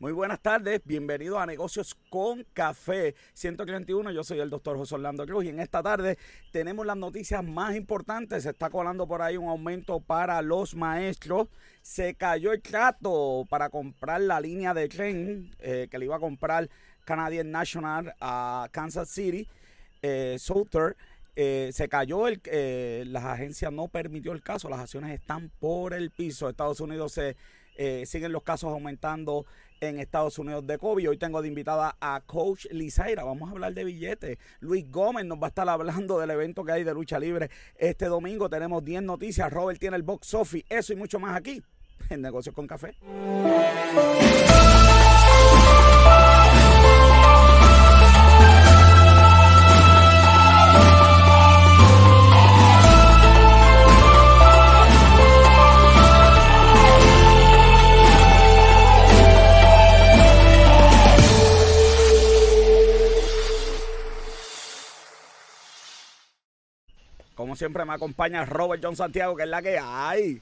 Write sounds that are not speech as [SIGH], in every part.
Muy buenas tardes, bienvenidos a Negocios con Café 131. Yo soy el doctor José Orlando Cruz y en esta tarde tenemos las noticias más importantes. Se está colando por ahí un aumento para los maestros. Se cayó el trato para comprar la línea de tren eh, que le iba a comprar Canadian National a Kansas City, eh, Southern. Eh, se cayó, el, eh, las agencias no permitió el caso, las acciones están por el piso. Estados Unidos se eh, siguen los casos aumentando en Estados Unidos de COVID. Hoy tengo de invitada a Coach Lizaira. Vamos a hablar de billetes. Luis Gómez nos va a estar hablando del evento que hay de lucha libre este domingo. Tenemos 10 noticias. Robert tiene el box office. Eso y mucho más aquí en Negocios con Café. Como siempre me acompaña Robert John Santiago, que es la que hay.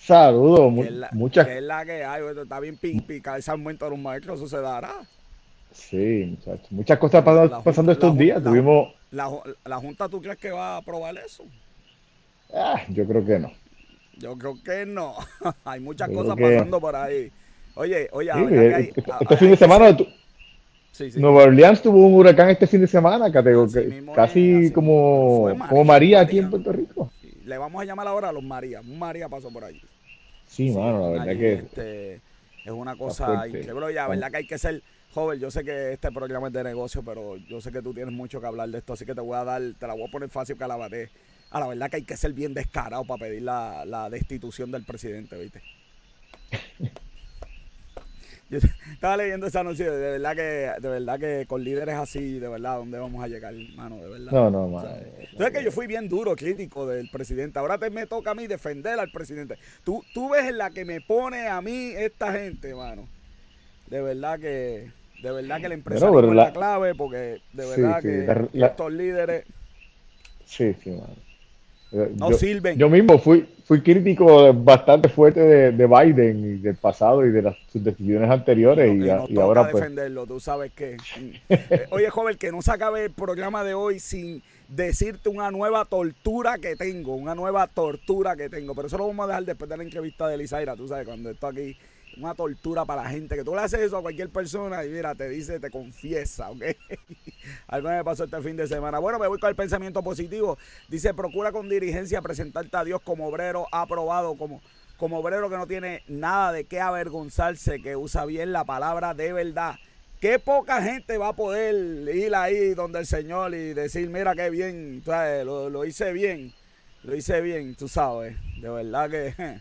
Saludos, la, muchas. que es la que hay. Está bien pi- pica ese aumento de los maestros, eso se dará. Sí, muchachos. Muchas cosas La- pasando estos la- días. la- Tuvimos. La, ju- la Junta, ¿tú crees que va a aprobar eso? Ah, yo creo que no. Yo creo que no. [LAUGHS] hay muchas Yo cosas que- pasando por ahí. Oye, oye, Sí, la verdad que hay- este, a- este hay fin de semana, tu- sí, sí. Nueva Orleans tuvo un huracán este fin de semana, catego- Así que- mismo es, casi así como, fue como María, María aquí María. en Puerto Rico. Sí, Le vamos a llamar ahora a los María. Un María pasó por allí. Sí, mano, la verdad allí, que este, es una cosa increíble. La verdad que hay que ser joven. Yo sé que este programa es de negocio, pero yo sé que tú tienes mucho que hablar de esto, así que te voy a dar, te la voy a poner fácil que la bate. A la verdad que hay que ser bien descarado para pedir la, la destitución del presidente, ¿viste? Yo [LAUGHS] estaba leyendo esa noticia, de verdad que, de verdad que con líderes así, de verdad, ¿dónde vamos a llegar, hermano? De verdad. No, no, mano. Entonces que yo fui bien duro, crítico del presidente. Ahora te me toca a mí defender al presidente. Tú, tú ves en la que me pone a mí esta gente, mano. De verdad que, de verdad que el empresario pero es la- la clave, porque de Sí, verdad sí, que la- la- estos líderes Sí, sí, mano. Eh, no yo, sirven. yo mismo fui, fui crítico bastante fuerte de, de Biden y del pasado y de las sus decisiones anteriores y, y a- y ahora pues defenderlo, tú sabes que. [LAUGHS] Eh, Oye, joven, que no se acabe el programa de hoy sin decirte una nueva tortura que tengo, una nueva tortura que tengo. Pero eso lo vamos a dejar después de la entrevista de Elisaira, tú sabes, cuando esto aquí, una tortura para la gente, que tú le haces eso a cualquier persona y mira, te dice, te confiesa, ¿ok? [LAUGHS] Algo me pasó este fin de semana. Bueno, me voy con el pensamiento positivo. Dice, procura con dirigencia presentarte a Dios como obrero aprobado, como, como obrero que no tiene nada de qué avergonzarse, que usa bien la palabra de verdad. Qué poca gente va a poder ir ahí donde el Señor y decir, mira qué bien, lo, lo hice bien, lo hice bien, tú sabes. De verdad que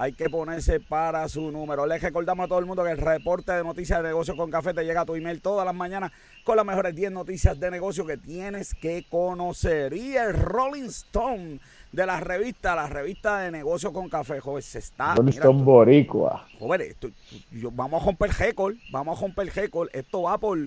hay que ponerse para su número. Les recordamos a todo el mundo que el reporte de noticias de negocio con café te llega a tu email todas las mañanas con las mejores 10 noticias de negocio que tienes que conocer. Y el Rolling Stone de la revista, la revista de negocio con café, joven, se está... Rolling mira, Stone tú- Boricua. Esto- yo- vamos a romper récord, vamos a romper récord. Esto va por,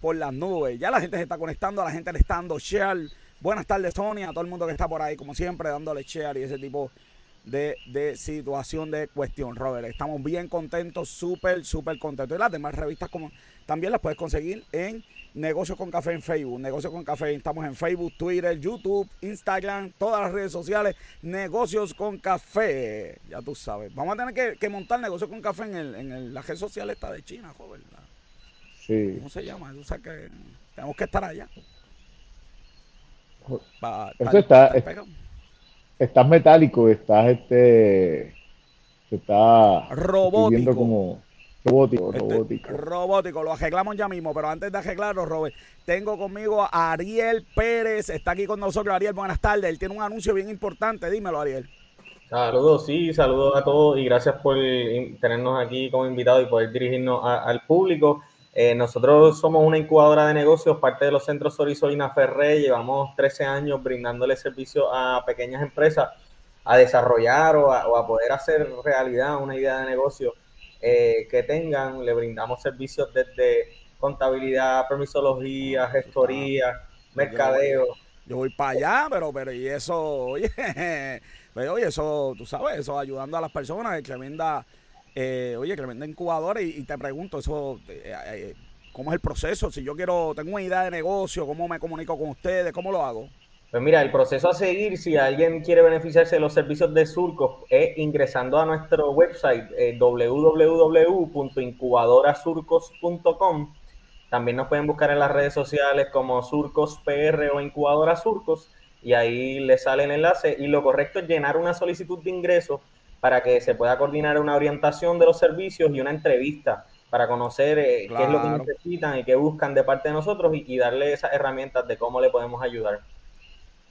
por las nubes. Ya la gente se está conectando, la gente le está dando share. Buenas tardes, Sonia, a todo el mundo que está por ahí, como siempre, dándole share y ese tipo de, de situación, de cuestión, Robert. Estamos bien contentos, súper, súper contentos. Y las demás revistas como también las puedes conseguir en Negocios con Café en Facebook. Negocios con Café, estamos en Facebook, Twitter, YouTube, Instagram, todas las redes sociales. Negocios con Café, ya tú sabes. Vamos a tener que, que montar Negocios con Café en, el, en el- la red social esta de China, joven. Sí. ¿Cómo se llama? O sea que tenemos que estar allá. Pa- Eso está- pa-. Estás metálico, estás este. Se está Robótico. viendo como robótico, Este, robótico. robótico, lo arreglamos ya mismo, pero antes de arreglarlo, Robert, tengo conmigo a Ariel Pérez, está aquí con nosotros. Ariel, buenas tardes. Él tiene un anuncio bien importante, dímelo, Ariel. Saludos, sí, saludos a todos y gracias por tenernos aquí como invitados y poder dirigirnos a- al público. Eh, nosotros somos una incubadora de negocios, parte de los centros Sorisolina Ferré. Llevamos 13 años brindándole servicio a pequeñas empresas a desarrollar o a, o a poder hacer realidad una idea de negocio eh, que tengan. Le brindamos servicios desde contabilidad, permisología, gestoría, mercadeo. Yo voy para allá, pero, pero, y eso, [LAUGHS] oye, pero, oye, eso, tú sabes, eso ayudando a las personas, es tremenda, Eh, oye, que le venden incubadora y, te pregunto, eso, eh, eh, ¿cómo es el proceso? Si yo quiero, tengo una idea de negocio, ¿cómo me comunico con ustedes? ¿Cómo lo hago? Pues mira, el proceso a seguir, si alguien quiere beneficiarse de los servicios de Surcos, es ingresando a nuestro website eh, www.incubadorasurcos.com. También nos pueden buscar en las redes sociales como Surcos PR o Incubadora Surcos y ahí les sale el enlace. Y lo correcto es llenar una solicitud de ingreso para que se pueda coordinar una orientación de los servicios y una entrevista para conocer eh, qué es lo que necesitan y qué buscan de parte de nosotros y, y darle esas herramientas de cómo le podemos ayudar.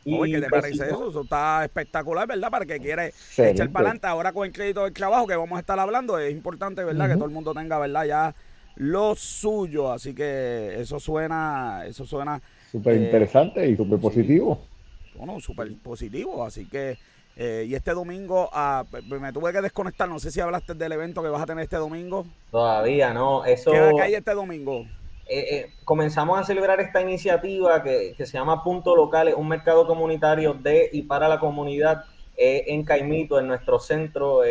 Y ¿Qué te parece eso? Eso está espectacular, ¿verdad? Para que quiere echar para adelante ahora con el crédito del trabajo que vamos a estar hablando. Es importante, ¿verdad? Que todo el mundo tenga, ¿verdad? Ya lo suyo. Así que eso suena, eso suena. Súper interesante y súper positivo. Bueno, súper positivo. Así que, eh, y este domingo, ah, me tuve que desconectar. No sé si hablaste del evento que vas a tener este domingo. Todavía no. Eso... ¿Qué hay este domingo? Eh, eh, comenzamos a celebrar esta iniciativa que, se llama Punto Local, un mercado comunitario de y para la comunidad en Caimito, en nuestro centro.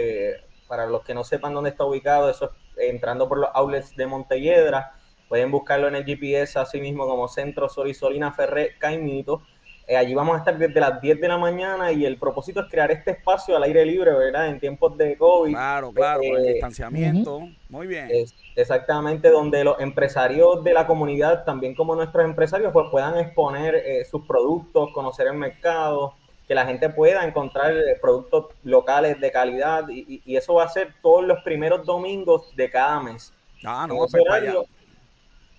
para los que no sepan dónde está ubicado, eso es entrando por los outlets de Montelledra. Pueden buscarlo en el GPS así mismo como Centro Sorisolina Ferré Caimito. Eh, allí vamos a estar desde las 10 de la mañana y el propósito es crear este espacio al aire libre, ¿verdad? En tiempos de COVID. Claro, claro, el eh, distanciamiento. Muy bien. exactamente, donde los empresarios de la comunidad, también como nuestros empresarios, pues puedan exponer eh, sus productos, conocer el mercado, que la gente pueda encontrar productos locales de calidad y, eso va a ser todos los primeros domingos de cada mes. Ah, no, pues allá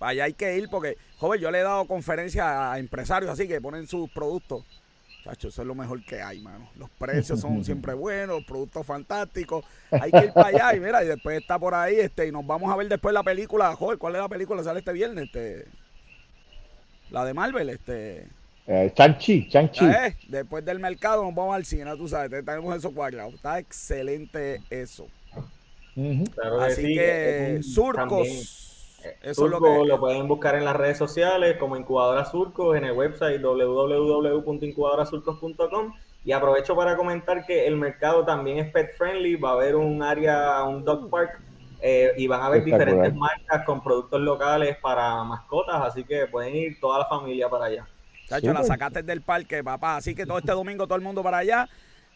hay que ir porque, joven, yo le he dado conferencias a empresarios así que ponen sus productos. Chacho, eso es lo mejor que hay, mano. Los precios son [LAUGHS] siempre buenos, productos fantásticos. Hay que ir para allá y mira, y después está por ahí, este, y nos vamos a ver después la película. Joder, ¿cuál es la película? Sale este viernes, este. La de Marvel, este. Eh, Chanchi, Chanchi. Eh, después del mercado nos vamos al cine, tú sabes, tenemos eso cuadrado. Está excelente eso. Así que, surcos. Eso lo, lo, pueden buscar en las redes sociales como Incubadora Surcos, en el website www.incubadorasurcos.com. Y aprovecho para comentar que el mercado también es pet friendly, va a haber un área, un dog park, eh, y van a haber diferentes marcas con productos locales para mascotas, así que pueden ir toda la familia para allá. Chacho, la sacaste del parque, papá. Así que todo este domingo todo el mundo para allá.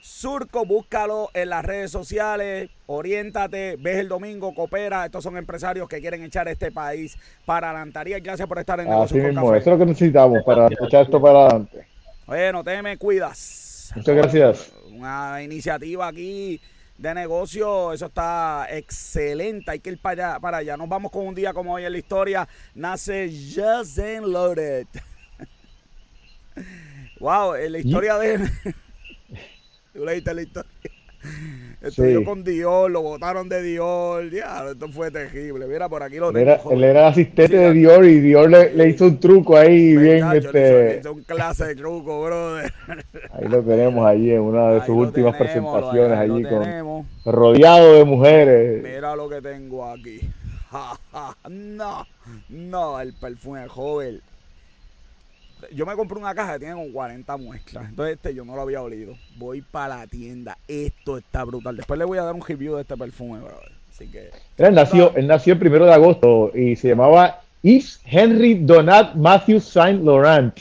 Surco, búscalo en las redes sociales, oriéntate, ves el domingo, coopera. Estos son empresarios que quieren echar este país para adelantar. Y gracias por estar en el Así mismo, eso es lo que necesitamos para echar esto para adelante. Oye, no te me cuidas. Muchas gracias. Una iniciativa aquí de negocio, eso está excelente. Hay que ir para allá, para allá. Nos vamos con un día como hoy en la historia. Nace Just Loaded. [LAUGHS] wow, en la historia de Tú leíste la historia. Estudió con Dior, lo botaron de Dior. Ya, esto fue terrible. Mira, por aquí lo tengo. Él era, asistente de Dior y Dior le, hizo un truco ahí bien. este... hizo, un clase de truco, brother. Ahí lo tenemos allí en una de sus últimas presentaciones, allí con, rodeado de mujeres. Mira lo que tengo aquí. no, no, el perfume joven yo me compré una caja que tiene como 40 muestras. Entonces este yo no lo había olido. Voy para la tienda. Esto está brutal. Después le voy a dar un review de este perfume, brother. Así que. Él nació, él nació el primero de agosto y se llamaba Yves Henry Donat Matthew Saint Laurent.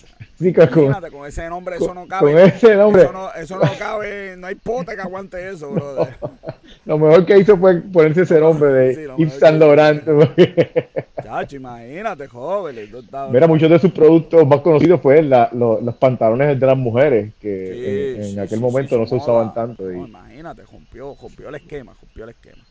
Imagínate, con, ese nombre eso no cabe. Con ese nombre. Eso no, eso no cabe, no hay pote que aguante eso, brother. [LAUGHS] Lo mejor que hizo fue ponerse ese nombre de Yves Saint Laurent. [LAUGHS] Chacho, imagínate, joven. Mira, muchos de sus productos más conocidos fueron los pantalones de las mujeres, que en, aquel momento no se usaban tanto. Y... imagínate, rompió, rompió el esquema, rompió el esquema.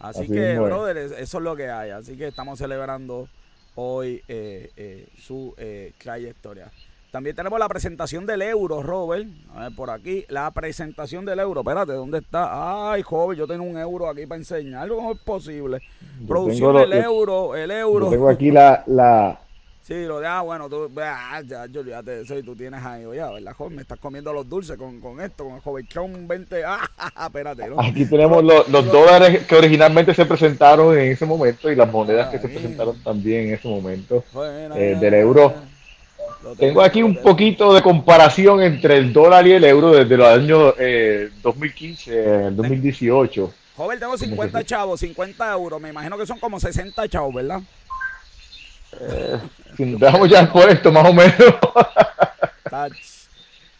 Así, que, brother, eso es lo que hay. Así que estamos celebrando hoy eh, eh, su eh, trayectoria. También tenemos la presentación del euro, Robert. A ver, por aquí, la presentación del euro. Espérate, ¿dónde está? Ay, joven, yo tengo un euro aquí para enseñar. ¿Cómo es posible? Producción del euro, el euro. tengo aquí la, la... Sí, lo de, ah, bueno, tú, ah, ya, yo olvídate de eso y tú tienes ahí, oye, ¿verdad, joven? Me estás comiendo los dulces con, con esto, con el joven 20, ah, espérate. Aquí tenemos los, los dólares que originalmente se presentaron en ese momento y las monedas que se presentaron también en ese momento eh, del euro. Tengo aquí un poquito de comparación entre el dólar y el euro desde los años eh, 2015 al 2018. Joven, tengo 50 chavos, 50 euros. Me imagino que son como 60 chavos, ¿verdad? Eh, [LAUGHS] dejamos ya por esto, más o menos.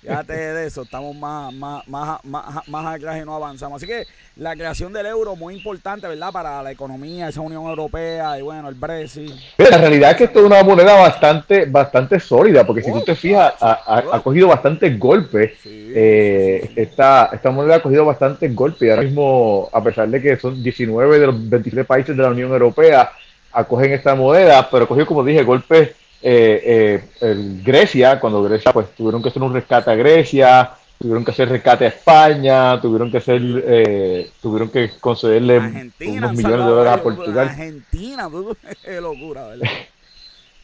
Fíjate de eso, estamos más, más, más, más, más atrás y no avanzamos. Así que la creación del euro muy importante, ¿verdad? Para la economía, esa Unión Europea y bueno, el Brexit. la realidad es que esto es una moneda bastante, bastante sólida, porque si tú te fijas, ha, cogido bastantes golpes. Eh, esta, esta moneda ha cogido bastantes golpes y ahora mismo, a pesar de que son 19 de los 23 países de la Unión Europea, acogen esta moneda, pero ha cogido, como dije, golpes eh, eh, Grecia, cuando Grecia, pues tuvieron que hacer un rescate a Grecia, tuvieron que hacer rescate a España, tuvieron que hacer, eh, tuvieron que concederle unos millones de dólares a Portugal. Argentina, [LAUGHS] qué locura, ¿verdad?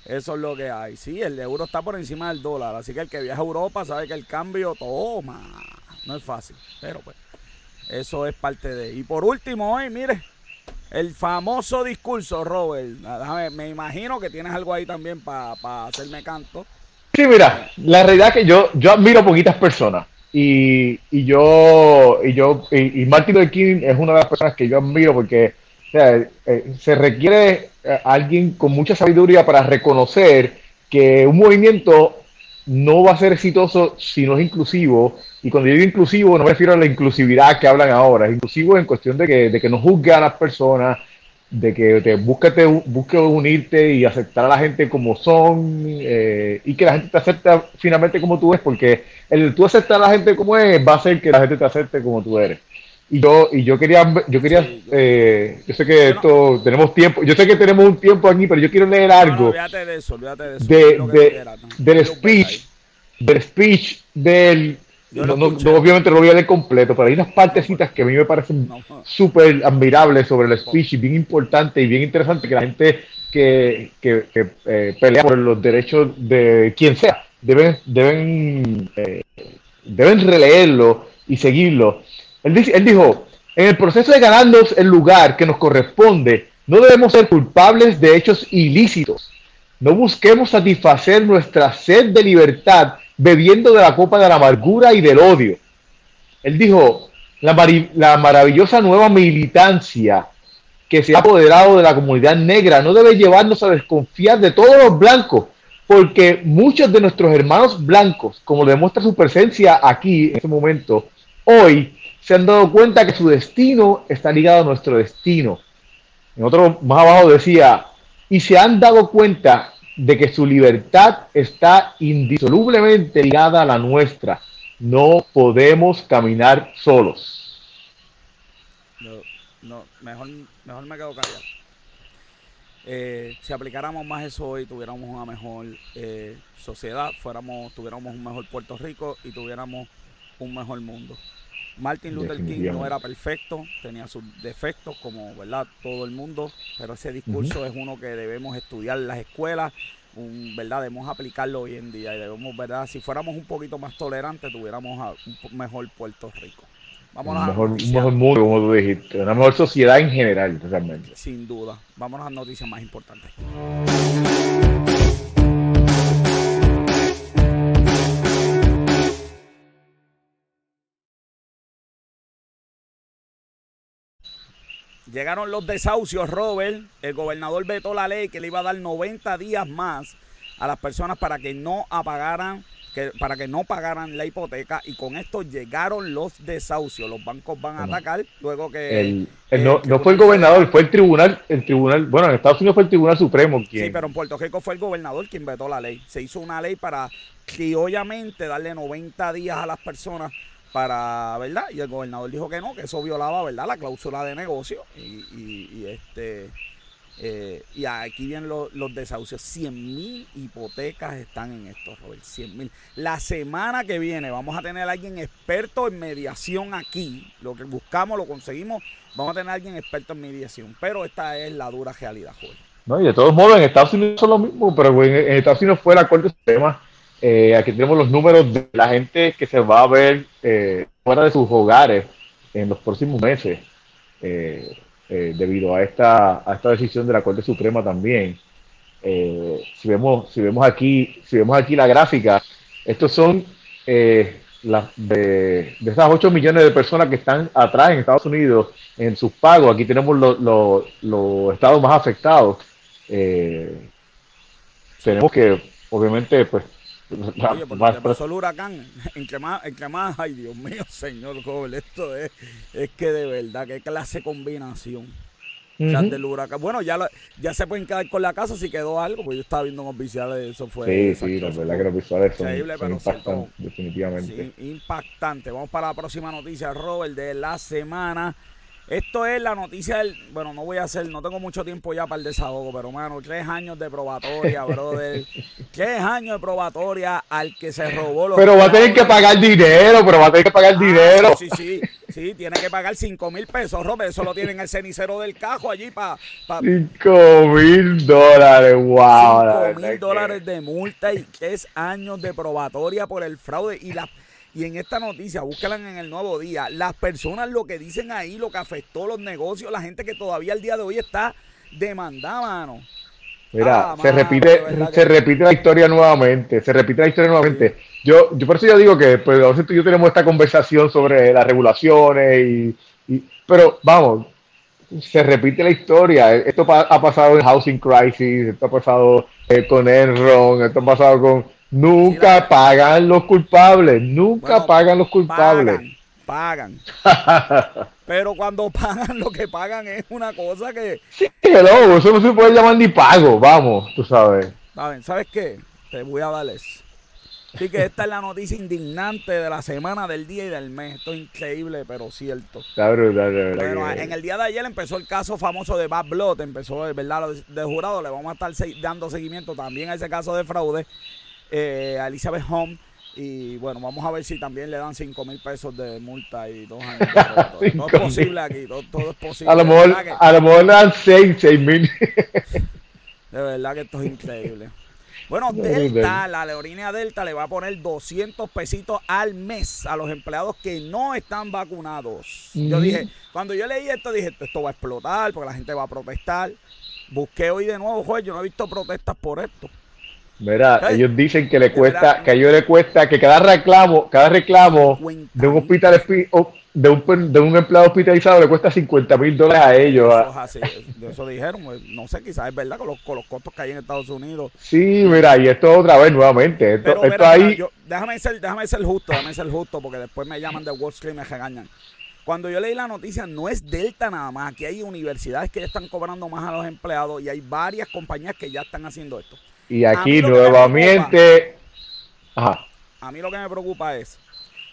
Eso es lo que hay. Sí, el euro está por encima del dólar, así que el que viaja a Europa sabe que el cambio toma. No es fácil, pero pues eso es parte de. Y por último, hoy, mire, el famoso discurso, Robert. me imagino que tienes algo ahí también para hacerme canto. Sí, mira, la realidad es que yo, yo admiro poquitas personas. Y, y yo, y yo, y, Martin Luther King es una de las personas que yo admiro porque eh, se requiere eh, alguien con mucha sabiduría para reconocer que un movimiento no va a ser exitoso si no es inclusivo. Y cuando digo inclusivo, no me refiero a la inclusividad que hablan ahora, es inclusivo en cuestión de que, de que no juzgue a las personas, de que te busque, busque unirte y aceptar a la gente como son eh, y que la gente te acepte finalmente como tú eres, porque el tú aceptar a la gente como es va a hacer que la gente te acepte como tú eres. Y yo, y yo quería, yo quería, eh, yo sé que esto, tenemos tiempo, yo sé que tenemos un tiempo aquí, pero yo quiero leer algo. de eso, olvídate de eso. De, del speech, del speech del, no, obviamente no lo voy a leer completo, pero hay unas partecitas que a mí me parecen súper admirables sobre el speech y bien importante y bien interesante que la gente que, que, eh, pelea por los derechos de quien sea. Deben, deben, eh, deben releerlo y seguirlo. Él, dijo, en el proceso de ganarnos el lugar que nos corresponde, no debemos ser culpables de hechos ilícitos. No busquemos satisfacer nuestra sed de libertad bebiendo de la copa de la amargura y del odio. Él dijo, la, la maravillosa nueva militancia que se ha apoderado de la comunidad negra no debe llevarnos a desconfiar de todos los blancos, porque muchos de nuestros hermanos blancos, como demuestra su presencia aquí en este momento, hoy se han dado cuenta que su destino está ligado a nuestro destino. En otro más abajo decía, y se han dado cuenta de que su libertad está indisolublemente ligada a la nuestra. No podemos caminar solos. No, mejor, mejor me quedo callado. Eh, si aplicáramos más eso hoy, tuviéramos una mejor eh, sociedad, fuéramos, tuviéramos un mejor Puerto Rico y tuviéramos un mejor mundo. Martin Luther King no era perfecto, tenía sus defectos como verdad todo el mundo, pero ese discurso es uno que debemos estudiar en las escuelas, un, verdad debemos aplicarlo hoy en día y debemos verdad si fuéramos un poquito más tolerantes tuviéramos un mejor Puerto Rico. Vámonos un mejor, un mejor mundo, como tú dijiste, una mejor sociedad en general, realmente. Sin duda. Vámonos a noticias más importantes. Llegaron los desahucios, Robert. El gobernador vetó la ley que le iba a dar 90 días más a las personas para que no apagaran, que, para que no pagaran la hipoteca. Y con esto llegaron los desahucios. Los bancos van a atacar luego que. Eh, no, fue el gobernador, fue el tribunal, el tribunal, bueno, en Estados Unidos fue el Tribunal Supremo quien. Sí, pero en Puerto Rico fue el gobernador quien vetó la ley. Se hizo una ley para obviamente darle 90 días a las personas para, ¿verdad? Y el gobernador dijo que no, que eso violaba, ¿verdad? La cláusula de negocio y, este eh, y aquí vienen los, desahucios. 100 mil hipotecas están en esto, Robert. 100 mil. La semana que viene vamos a tener a alguien experto en mediación aquí. Lo que buscamos, lo conseguimos. Vamos a tener a alguien experto en mediación. Pero esta es la dura realidad, Joel. No, y de todos modos, en Estados Unidos son lo mismo, pero en, Estados Unidos fue el acuerdo tema eh, aquí tenemos los números de la gente que se va a ver eh, fuera de sus hogares en los próximos meses, eh, debido a esta, a esta decisión de la Corte Suprema también. si vemos, si vemos aquí, si vemos aquí la gráfica, estos son de, esas 8 millones de personas que están atrás en Estados Unidos en sus pagos, aquí tenemos los estados más afectados. Tenemos que, obviamente, pues. Oye, porque pasó el huracán, [LAUGHS] entre más, entre más, ay Dios mío, [LAUGHS] señor joven, esto es, es que de verdad, qué clase combinación. Bueno, ya, ya se pueden quedar con la casa si quedó algo, porque yo estaba viendo unos visuales, eso fue. Sí, sí, la verdad que los visuales son, impactantes, definitivamente. impactante. Vamos para la próxima noticia, Robert, de la semana. Esto es la noticia del. Bueno, no voy a hacer, no tengo mucho tiempo ya para el desahogo, pero mano, tres años de probatoria, brother. [LAUGHS] tres años de probatoria al que se robó los. Pero va a tener que pagar dinero, pero va a tener que pagar ah, dinero. Sí, sí, sí, tiene que pagar cinco mil pesos, Robert. Eso lo tienen el cenicero del cajo allí para. cinco mil dólares, wow. Cinco mil dólares de multa y tres años de probatoria por el fraude y la y en esta noticia, búscala en el nuevo día, las personas lo que dicen ahí, lo que afectó los negocios, la gente que todavía al día de hoy está demandada, mano. Mira, ah, se repite, se repite la historia nuevamente, se repite la historia nuevamente. Yo, yo por eso yo digo que pues a tú y yo tenemos esta conversación sobre las regulaciones y, pero vamos, se repite la historia. Esto ha pasado en Housing Crisis, esto ha pasado eh, con Enron, esto ha pasado con Nunca pagan los culpables, nunca pagan los culpables. Pagan. [LAUGHS] Pero cuando pagan, lo que pagan es una cosa que. Sí, hello, eso no se puede llamar ni pago, vamos, tú sabes. ¿Sabes qué? Te voy a darles. Así que esta es la noticia indignante de la semana, del día y del mes. Esto es increíble, pero cierto. bueno, en el día de ayer empezó el caso famoso de Bad Blood, empezó, ¿verdad? De jurado, le vamos a estar dando seguimiento también a ese caso de fraude eh, a Elizabeth Home. Y bueno, vamos a ver si también le dan 5 mil pesos de multa y dos años. [LAUGHS] todo, es posible aquí, todo, es posible. A lo mejor, a lo mejor le dan 6, 6 mil. [LAUGHS] De verdad que esto es increíble. Bueno, [LAUGHS] Delta, la aerolínea Delta le va a poner 200 pesitos al mes a los empleados que no están vacunados. Yo dije, cuando yo leí esto, dije, esto va a explotar porque la gente va a protestar. Busqué hoy de nuevo, juez, yo no he visto protestas por esto. Mira, ellos dicen que le cuesta, que a ellos le cuesta, que cada reclamo, cada reclamo de un hospital de un, de un empleado hospitalizado le cuesta 50 mil dólares a ellos. Eso, eso dijeron, pues, no sé, quizás es verdad con los, con los costos que hay en Estados Unidos. Sí, mira, y esto otra vez nuevamente. Esto, esto ahí... déjame, ser, déjame ser justo, déjame ser justo, porque después me llaman de Wall Street y me regañan. Cuando yo leí la noticia, no es Delta nada más. Aquí hay universidades que ya están cobrando más a los empleados y hay varias compañías que ya están haciendo esto. Y aquí nuevamente. A mí lo que me preocupa es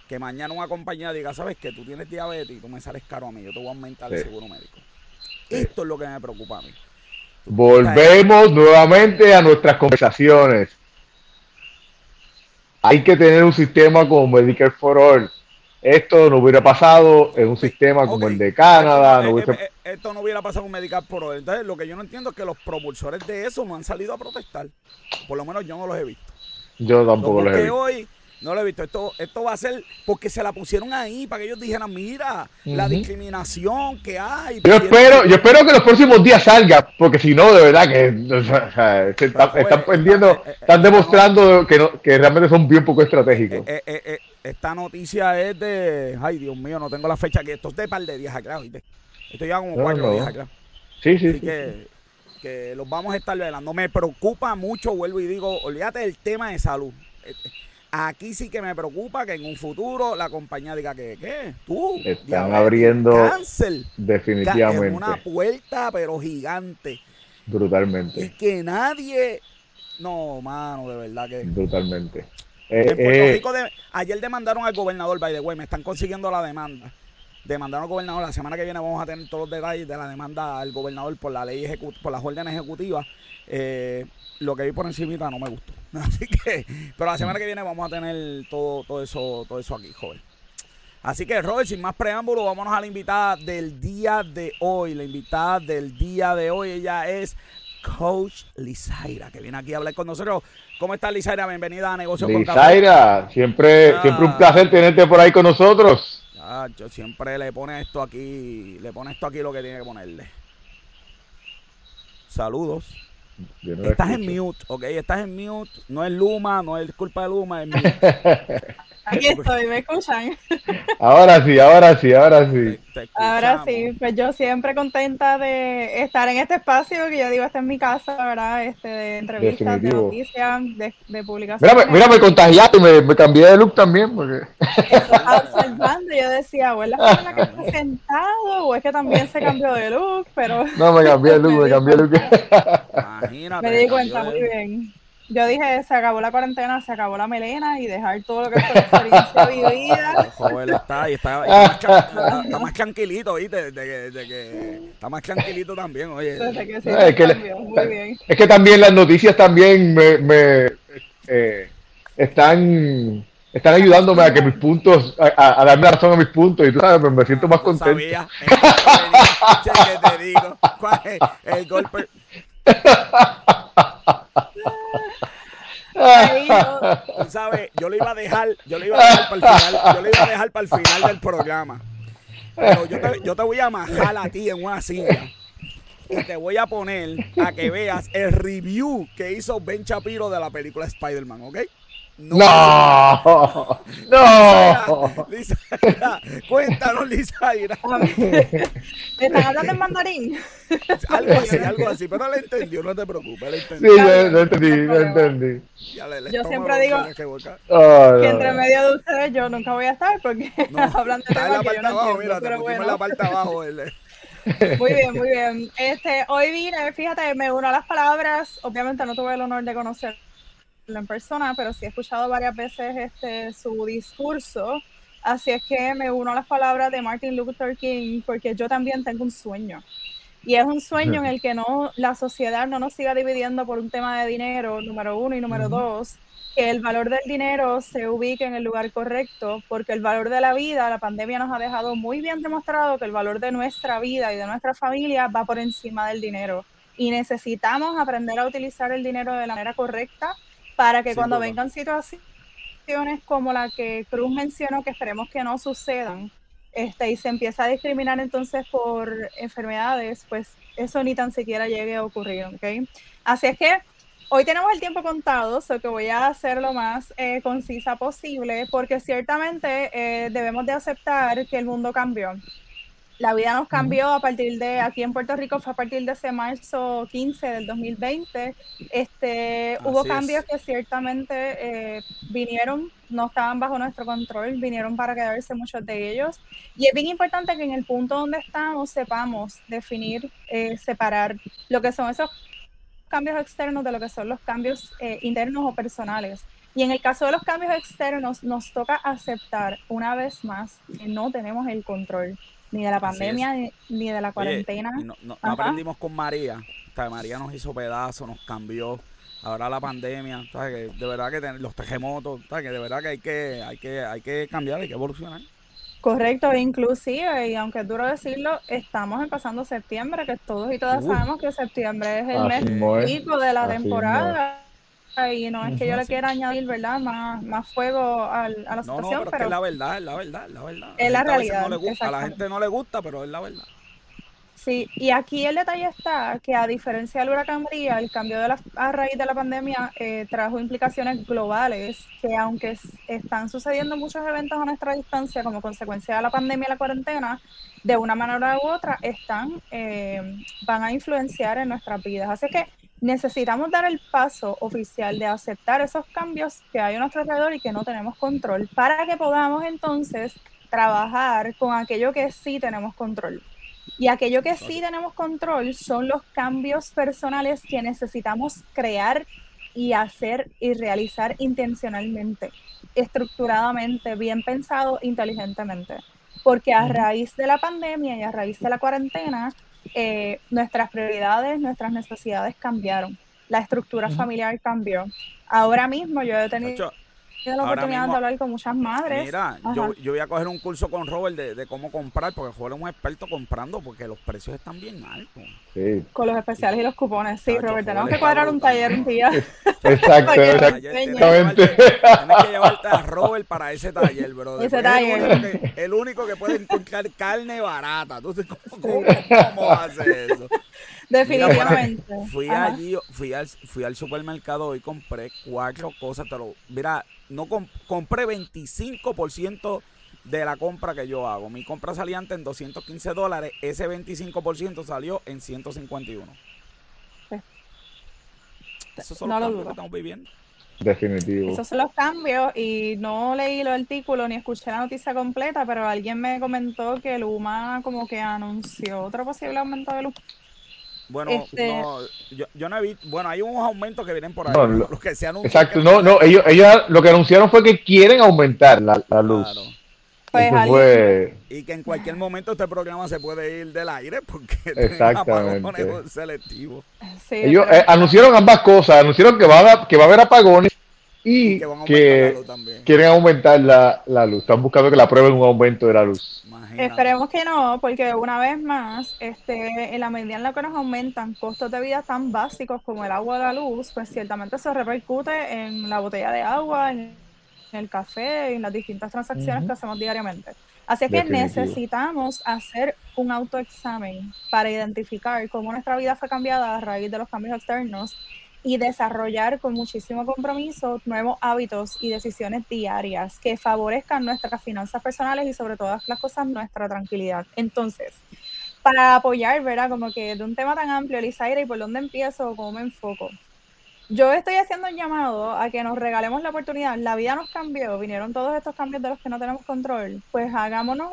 que mañana una compañía diga, sabes que tú tienes diabetes y tú me sales caro a mí, yo te voy a aumentar el seguro médico. Esto es lo que me preocupa a mí. Volvemos nuevamente a nuestras conversaciones. Hay que tener un sistema como Medicare for All esto no hubiera pasado en un sistema como el de Canadá. No eh, eh, esto no hubiera pasado en Medical Pro. Entonces, lo que yo no entiendo es que los propulsores de eso no han salido a protestar. Por lo menos yo no los he visto. Yo tampoco los he visto. hoy no lo he visto. Esto, esto va a ser porque se la pusieron ahí para que ellos dijeran, mira, la discriminación que hay. Yo espero, yo espero que los próximos días salga, porque si no, de verdad que están, perdiendo, eh, están demostrando que, que realmente son bien poco estratégicos. Esta noticia es de. Ay, Dios mío, no tengo la fecha aquí. Esto es de par de días acá, ¿viste? Esto ya como cuatro días acá. Sí, sí. Así Que, que los vamos a estar velando. Me preocupa mucho, vuelvo y digo, olvídate del tema de salud. Aquí sí que me preocupa que en un futuro la compañía diga que, ¿qué? Tú. Están abriendo. Cáncer. Definitivamente. Es una puerta, pero gigante. Brutalmente. Y que nadie. No, mano, de verdad que. Brutalmente. Eh, en Puerto eh, Rico ayer demandaron al gobernador, by the way, me están consiguiendo la demanda. Demandaron al gobernador, la semana que viene vamos a tener todos los detalles de la demanda al gobernador por la ley por las órdenes ejecutivas. Eh, lo que vi por encima no me gustó. [LAUGHS] Así que, pero la semana que viene vamos a tener todo, todo eso, todo eso aquí, joven. Así que, Robert, sin más preámbulo, vámonos a la invitada del día de hoy. La invitada del día de hoy, ella es Coach Lizaira, que viene aquí a hablar con nosotros. ¿Cómo estás, Lizaira? Bienvenida a Negocios con Lizaira, siempre, ah. siempre un placer tenerte por ahí con nosotros. Ah, yo siempre le pone esto aquí, le pone esto aquí lo que tiene que ponerle. Saludos. Estás en mute, ok, estás en mute. No es Luma, no es culpa de Luma, es [LAUGHS] mute. Aquí estoy, ¿me escuchan? [LAUGHS] Ahora sí, ahora sí, ahora sí. ahora sí, pues yo siempre contenta de estar en este espacio que yo digo, esta es mi casa, ¿verdad? Este, de entrevistas, de noticias, de, de publicaciones. Mira, mira, me contagiaste, me, me cambié de look también. Porque... [LAUGHS] observando, yo decía, o es la forma que está sentado, o es que también se cambió de look, pero... No, me cambié de look, me, [LAUGHS] cambié de look. Imagínate. Me di cuenta muy bien. Yo dije, se acabó la cuarentena, se acabó la melena y dejar todo lo que fue la experiencia vivida. [LAUGHS] Joven está, y está, está, más, tranquilito, ¿viste? De, de, que está más tranquilito también, oye. Que sí, es, que muy bien. es que también las noticias también me, me eh, están están ayudándome a que mis puntos, a, a, darme razón a mis puntos y tú sabes, me, siento más contento. Sabía, que te digo, [LAUGHS] ¿cuál es el golpe? [LAUGHS] [LAUGHS] ¿sabes? Yo lo iba a dejar, yo lo iba a dejar para el final, yo lo iba a dejar para el final del programa. Pero yo te, yo te voy a majar a ti en una silla y te voy a poner a que veas el review que hizo Ben Shapiro de la película Spider-Man, ¿ok? No, no, [LAUGHS] no. Lisa, cuéntanos, Lisa. ¿Me están hablando en mandarín? Algo así, algo así, pero le entendió, no te preocupes, le entendió. Sí, lo entendí, lo entendí. yo siempre digo que, entre medio de ustedes yo nunca voy a estar porque no, [LAUGHS] hablan de temas que yo no abajo, entiendo, mira, pero bueno. en la parte abajo. El... [LAUGHS] Muy bien, muy bien. Este, hoy vine, fíjate, me uno a las palabras, obviamente no tuve el honor de conocer en persona, pero sí he escuchado varias veces este, su discurso. Así es que me uno a las palabras de Martin Luther King porque yo también tengo un sueño. Y es un sueño en el que no la sociedad no nos siga dividiendo por un tema de dinero, número uno, y número dos, que el valor del dinero se ubique en el lugar correcto, porque el valor de la vida, la pandemia nos ha dejado muy bien demostrado que el valor de nuestra vida y de nuestra familia va por encima del dinero. Y necesitamos aprender a utilizar el dinero de la manera correcta para que cuando vengan situaciones como la que Cruz mencionó, que esperemos que no sucedan, este, y se empieza a discriminar entonces por enfermedades, pues eso ni tan siquiera llegue a ocurrir, ¿ok? Así es que hoy tenemos el tiempo contado, so que voy a hacer lo más eh, concisa posible, porque ciertamente eh, debemos de aceptar que el mundo cambió la vida nos cambió a partir de, aquí en Puerto Rico fue a partir de ese marzo 15 del 2020. Este, hubo cambios que ciertamente eh, vinieron, no estaban bajo nuestro control, vinieron para quedarse muchos de ellos. Y es bien importante que en el punto donde estamos sepamos definir, eh, separar lo que son esos cambios externos de lo que son los cambios eh, internos o personales. Y en el caso de los cambios externos, nos toca aceptar una vez más que no tenemos el control ni de la pandemia, ni, de la cuarentena. no, aprendimos con María. María nos hizo pedazos, nos cambió. Ahora la pandemia, de verdad que los terremotos, que de verdad que hay que, hay que, hay que cambiar, hay que evolucionar. Correcto, inclusive, y aunque es duro decirlo, estamos empezando septiembre, que todos y todas sabemos que septiembre es el mes pico de la temporada y no es que yo le quiera añadir, ¿verdad? Más, más fuego a la situación, pero, es la verdad, es la verdad, es la verdad. Es la, realidad. a la gente no le gusta, pero es la verdad. Sí, y aquí el detalle está que a diferencia del huracán María, el cambio de la, a raíz de la pandemia eh, trajo implicaciones globales que aunque están sucediendo muchos eventos a nuestra distancia como consecuencia de la pandemia y la cuarentena, de una manera u otra están, eh, van a influenciar en nuestras vidas. Así que necesitamos dar el paso oficial de aceptar esos cambios que hay a nuestro alrededor y que no tenemos control para que podamos entonces trabajar con aquello que sí tenemos control. Y aquello que sí tenemos control son los cambios personales que necesitamos crear y hacer y realizar intencionalmente, estructuradamente, bien pensado, inteligentemente. Porque a raíz de la pandemia y a raíz de la cuarentena, eh, nuestras prioridades, nuestras necesidades cambiaron. La estructura familiar cambió. Ahora mismo yo he tenido la oportunidad de hablar con muchas madres. Mira, yo, yo, voy a coger un curso con Robert de, de cómo comprar, porque Robert es un experto comprando, porque los precios están bien altos. Con los especiales y los cupones, sí, Robert, tenemos que cuadrar un taller un día. [LAUGHS] [LAUGHS] Exacto, exactamente. Tienes que llevarte a Robert para ese taller, bro. Ese taller. El único, que, el único que puede encontrar carne barata. ¿cómo, cómo, cómo hace eso? Definitivamente. [LAUGHS] fui allí, fui al, fui al supermercado y compré cuatro cosas. Te lo, mira, no compré 25% de la compra que yo hago. Mi compra salía antes en 215 dólares, ese 25% salió en 151. Esos son los cambios que estamos viviendo. Definitivo. Esos son los cambios y no leí el artículo ni escuché la noticia completa, pero alguien me comentó que Luma como que anunció otro posible aumento de luz. Bueno, este no, yo, yo, no he visto, bueno, hay unos aumentos que vienen por ahí, los que se anuncian. Exacto, no, no, ellos, ellos lo que anunciaron fue que quieren aumentar la, la luz. Claro. Pues y que en cualquier momento este programa se puede ir del aire porque [LAUGHS] Exactamente. selectivo. Ellos eh, anunciaron ambas cosas, anunciaron que va que va a haber apagones y, que, quieren aumentar la, la, luz. Están buscando que la aprueben un aumento de la luz. Esperemos que no, porque una vez más, este, en la medida en la que nos aumentan costos de vida tan básicos como el agua o la luz, pues ciertamente se repercute en la botella de agua, en el café, en las distintas transacciones que hacemos diariamente. Así que necesitamos hacer un autoexamen para identificar cómo nuestra vida fue cambiada a raíz de los cambios externos y desarrollar con muchísimo compromiso nuevos hábitos y decisiones diarias que favorezcan nuestras finanzas personales y sobre todas las cosas nuestra tranquilidad. Entonces, para apoyar, ¿verdad? Como que de un tema tan amplio, Elisaira, ¿y por dónde empiezo o cómo me enfoco? yo estoy haciendo un llamado a que nos regalemos la oportunidad. La vida nos cambió, vinieron todos estos cambios de los que no tenemos control. Pues hagámonos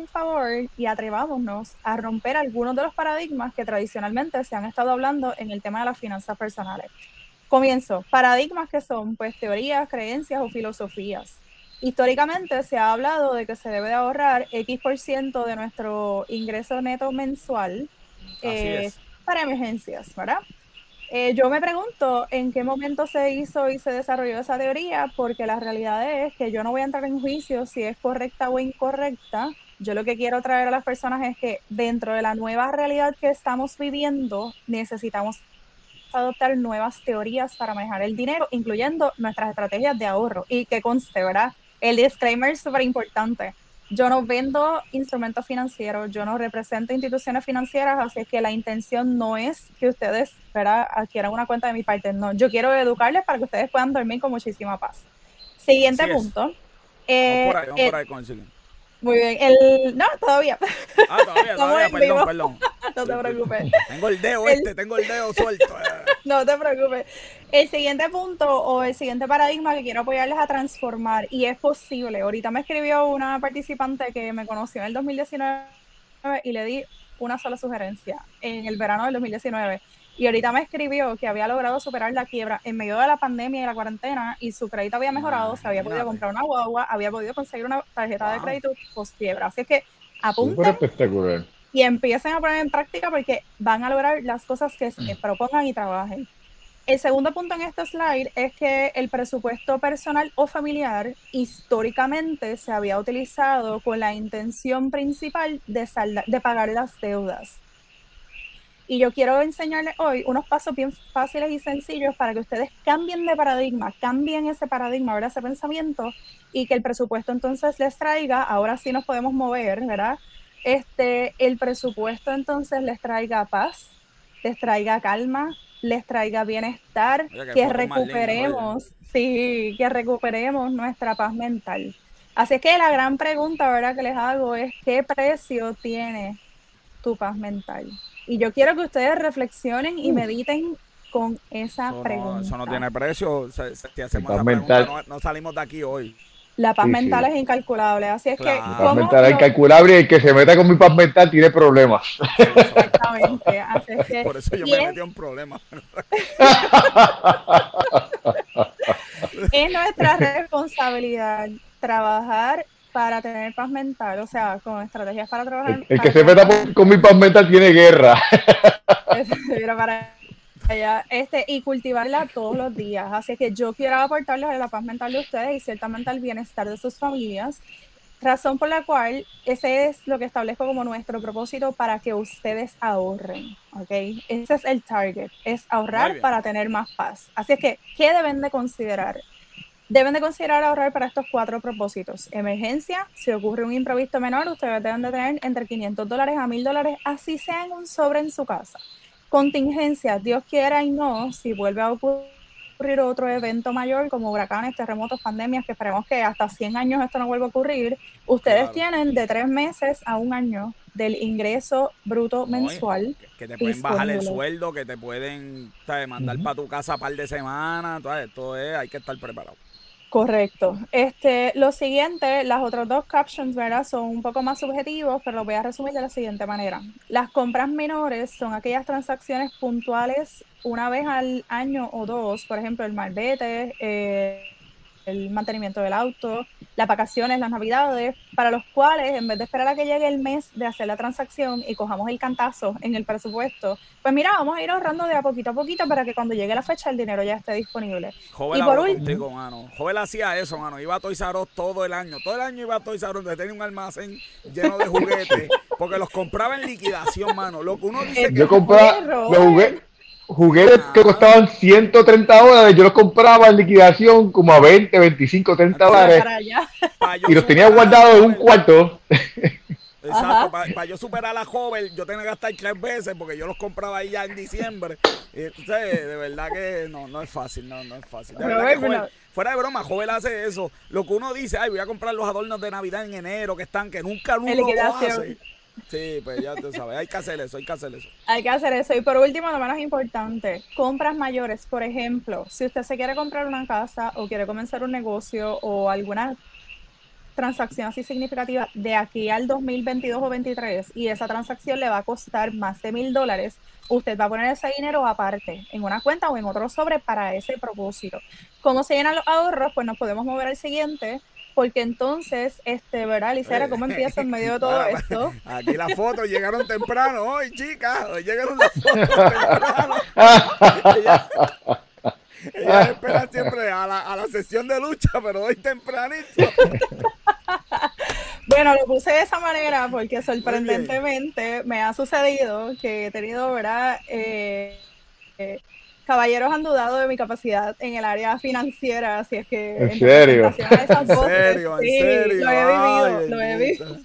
un favor y atrevámonos a romper algunos de los paradigmas que tradicionalmente se han estado hablando en el tema de las finanzas personales. Comienzo. Paradigmas que son pues teorías, creencias o filosofías. Históricamente se ha hablado de que se debe de ahorrar X por ciento de nuestro ingreso neto mensual eh, para emergencias, ¿verdad? Eh, yo me pregunto en qué momento se hizo y se desarrolló esa teoría, porque la realidad es que yo no voy a entrar en juicio si es correcta o incorrecta. Yo lo que quiero traer a las personas es que dentro de la nueva realidad que estamos viviendo, necesitamos adoptar nuevas teorías para manejar el dinero, incluyendo nuestras estrategias de ahorro. Y que conste, ¿verdad? El disclaimer es súper importante yo no vendo instrumentos financieros, yo no represento instituciones financieras, así que la intención no es que ustedes adquieran una cuenta de mi parte, no, yo quiero educarles para que ustedes puedan dormir con muchísima paz. Siguiente punto. Eh, vamos por ahí, vamos por ahí con el muy bien. El... No, todavía. Ah, todavía, [LAUGHS] todavía, perdón, perdón. [LAUGHS] no te preocupes. Tengo el dedo este, tengo el dedo suelto. [LAUGHS] no te preocupes. El siguiente punto o el siguiente paradigma que quiero apoyarles a transformar, y es posible. Ahorita me escribió una participante que me conoció en el 2019 y le di una sola sugerencia en el verano del 2019 y ahorita me escribió que había logrado superar la quiebra en medio de la pandemia y la cuarentena y su crédito había mejorado, se había podido comprar una guagua, había podido conseguir una tarjeta de crédito post quiebra. Así que apunten y empiecen a poner en práctica porque van a lograr las cosas que se mm. propongan y trabajen. El segundo punto en este slide es que el presupuesto personal o familiar históricamente se había utilizado con la intención principal de, de pagar las deudas. Y yo quiero enseñarles hoy unos pasos bien fáciles y sencillos para que ustedes cambien de paradigma, cambien ese paradigma, ¿verdad? ese pensamiento, y que el presupuesto entonces les traiga, ahora sí nos podemos mover, ¿verdad? Este, el presupuesto entonces les traiga paz, les traiga calma, les traiga bienestar, que, recuperemos, sí, que recuperemos nuestra paz mental. Así que la gran pregunta, ¿verdad? Que les hago es, ¿qué precio tiene tu paz mental? Y yo quiero que ustedes reflexionen y mediten con esa pregunta. eso no tiene precio. Si hacemos esa pregunta, no, salimos de aquí hoy. La paz mental es incalculable, así es que... La paz mental es incalculable y el que se meta con mi paz mental tiene problemas. Exactamente. [LAUGHS] Así es que, Por eso yo me metí en problemas. [LAUGHS] es nuestra [LAUGHS] responsabilidad trabajar para tener paz mental, o sea, con estrategias para trabajar. El, que se meta con mi paz mental tiene guerra. para este, y cultivarla todos los días. Así que yo quiero aportarles a la paz mental de ustedes y ciertamente al bienestar de sus familias. Razón por la cual ese es lo que establezco como nuestro propósito para que ustedes ahorren, ¿ok? Ese es el target, es ahorrar para tener más paz. Así que, ¿qué deben de considerar? Deben de considerar ahorrar para estos cuatro propósitos. Emergencia, si ocurre un imprevisto menor, ustedes deben de tener entre 500 dólares a 1000 dólares, así sea en un sobre en su casa. Contingencia, Dios quiera y no, si vuelve a ocurrir otro evento mayor como huracanes, terremotos, pandemias, que esperemos que hasta 100 años esto no vuelva a ocurrir, ustedes tienen de tres meses a un año del ingreso bruto mensual. Que, te pueden bajar el sueldo, que te pueden mandar para tu casa un par de semanas, todo esto es, hay que estar preparado. Correcto. Este, lo siguiente, las otras dos captions, ¿verdad? Son un poco más subjetivos, pero lo voy a resumir de la siguiente manera. Las compras menores son aquellas transacciones puntuales una vez al año o dos, por ejemplo, el malvete, eh, el mantenimiento del auto, las vacaciones, las navidades, para los cuales en vez de esperar a que llegue el mes de hacer la transacción y cojamos el cantazo en el presupuesto, pues mira, vamos a ir ahorrando de a poquito a poquito para que cuando llegue la fecha el dinero ya esté disponible. Joven y por último, mano. Joven hacía eso, mano. Iba a Toys R todo el año. Todo el año iba a Toys R Us, tenía un almacén lleno de juguetes, porque los compraba en liquidación, mano. Lo que uno dice que yo compraba los juguetes juguetes que costaban 130 dólares, yo los compraba en liquidación como a 20, 25, 30 dólares. Y los tenía guardados en un cuarto. Exacto, para yo superar a la joven, yo tenía que gastar tres veces porque yo los compraba ahí ya en diciembre. Y, entonces, de verdad que no, no es fácil, no, no es fácil. fuera de broma, joven hace eso. Lo que uno dice, ay, voy a comprar los adornos de Navidad en enero que están, que nunca, nunca lo hace. Sí, pues ya tú sabes, hay que hacer eso, hay que hacer eso. Hay que hacer eso. Y por último, lo menos importante, compras mayores. Por ejemplo, si usted se quiere comprar una casa o quiere comenzar un negocio o alguna transacción así significativa de aquí al 2022 o 2023 y esa transacción le va a costar más de mil dólares, usted va a poner ese dinero aparte en una cuenta o en otro sobre para ese propósito. ¿Cómo se llenan los ahorros? Pues nos podemos mover al siguiente porque entonces, este, ¿verdad, Licera? ¿Cómo empieza en medio de todo esto? [LAUGHS] Aquí las fotos llegaron temprano hoy, chicas. Hoy llegaron las fotos temprano. [LAUGHS] Ellas, esperan siempre a la, a la sesión de lucha, pero hoy tempranito. Bueno, lo puse de esa manera porque sorprendentemente me ha sucedido que he tenido, ¿verdad? Eh, eh, caballeros han dudado de mi capacidad en el área financiera, así es que... ¿En, [LAUGHS] serio? ¿En serio? Sí, ¿En serio? lo he vivido, lo he vivido.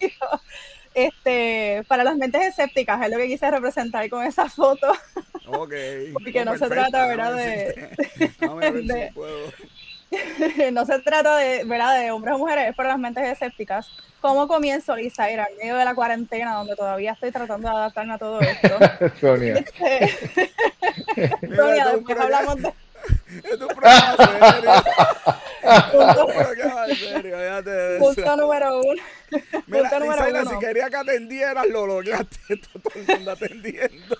Este, para las mentes escépticas es lo que quise representar con esa foto. Ok. [LAUGHS] Porque no, se trata, ¿verdad? De, [LAUGHS] de, [LAUGHS] no se trata de, ¿verdad? de hombres o mujeres, es para las mentes escépticas. ¿Cómo comienzo, Lizaira, en medio de la cuarentena, donde todavía estoy tratando de adaptarme a todo esto? [LAUGHS] Sonia. Este, Sonia, después hablamos de... Es un programa serio. [LAUGHS] Punto, número uno. Mira, Punto número uno. si quería que atendieras, lo lograste. Todo el mundo atendiendo.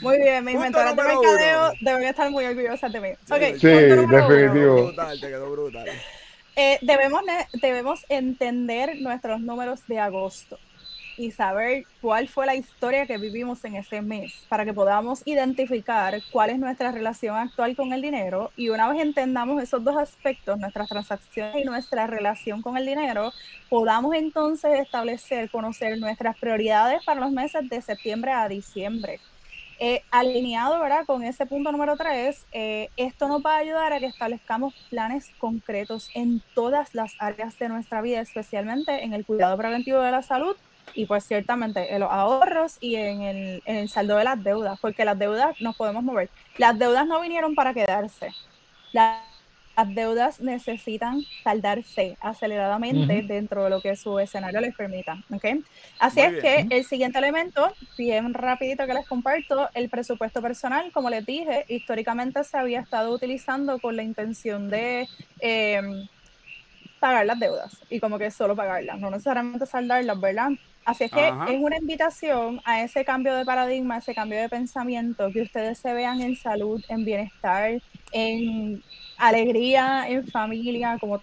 Muy bien, mis mentores de mercadeo deben estar muy orgullosas de mí. Sí, definitivo. Brutal, te quedó brutal. Eh, debemos, debemos entender nuestros números de agosto y saber cuál fue la historia que vivimos en ese mes para que podamos identificar cuál es nuestra relación actual con el dinero y una vez entendamos esos dos aspectos, nuestras transacciones y nuestra relación con el dinero, podamos entonces establecer, conocer nuestras prioridades para los meses de septiembre a diciembre. Eh, alineado ¿verdad? con ese punto número tres, eh, esto nos va a ayudar a que establezcamos planes concretos en todas las áreas de nuestra vida, especialmente en el cuidado preventivo de la salud y pues ciertamente en los ahorros y en el, en el saldo de las deudas, porque las deudas nos podemos mover. Las deudas no vinieron para quedarse. Las las deudas necesitan saldarse aceleradamente dentro de lo que su escenario les permita. ¿okay? Así es que el siguiente elemento, bien rapidito que les comparto, el presupuesto personal, como les dije, históricamente se había estado utilizando con la intención de em, pagar las deudas y como que solo pagarlas, no necesariamente saldarlas, ¿verdad? Así es que es una invitación a ese cambio de paradigma, ese cambio de pensamiento, que ustedes se vean en salud, en bienestar, en alegría en familia, como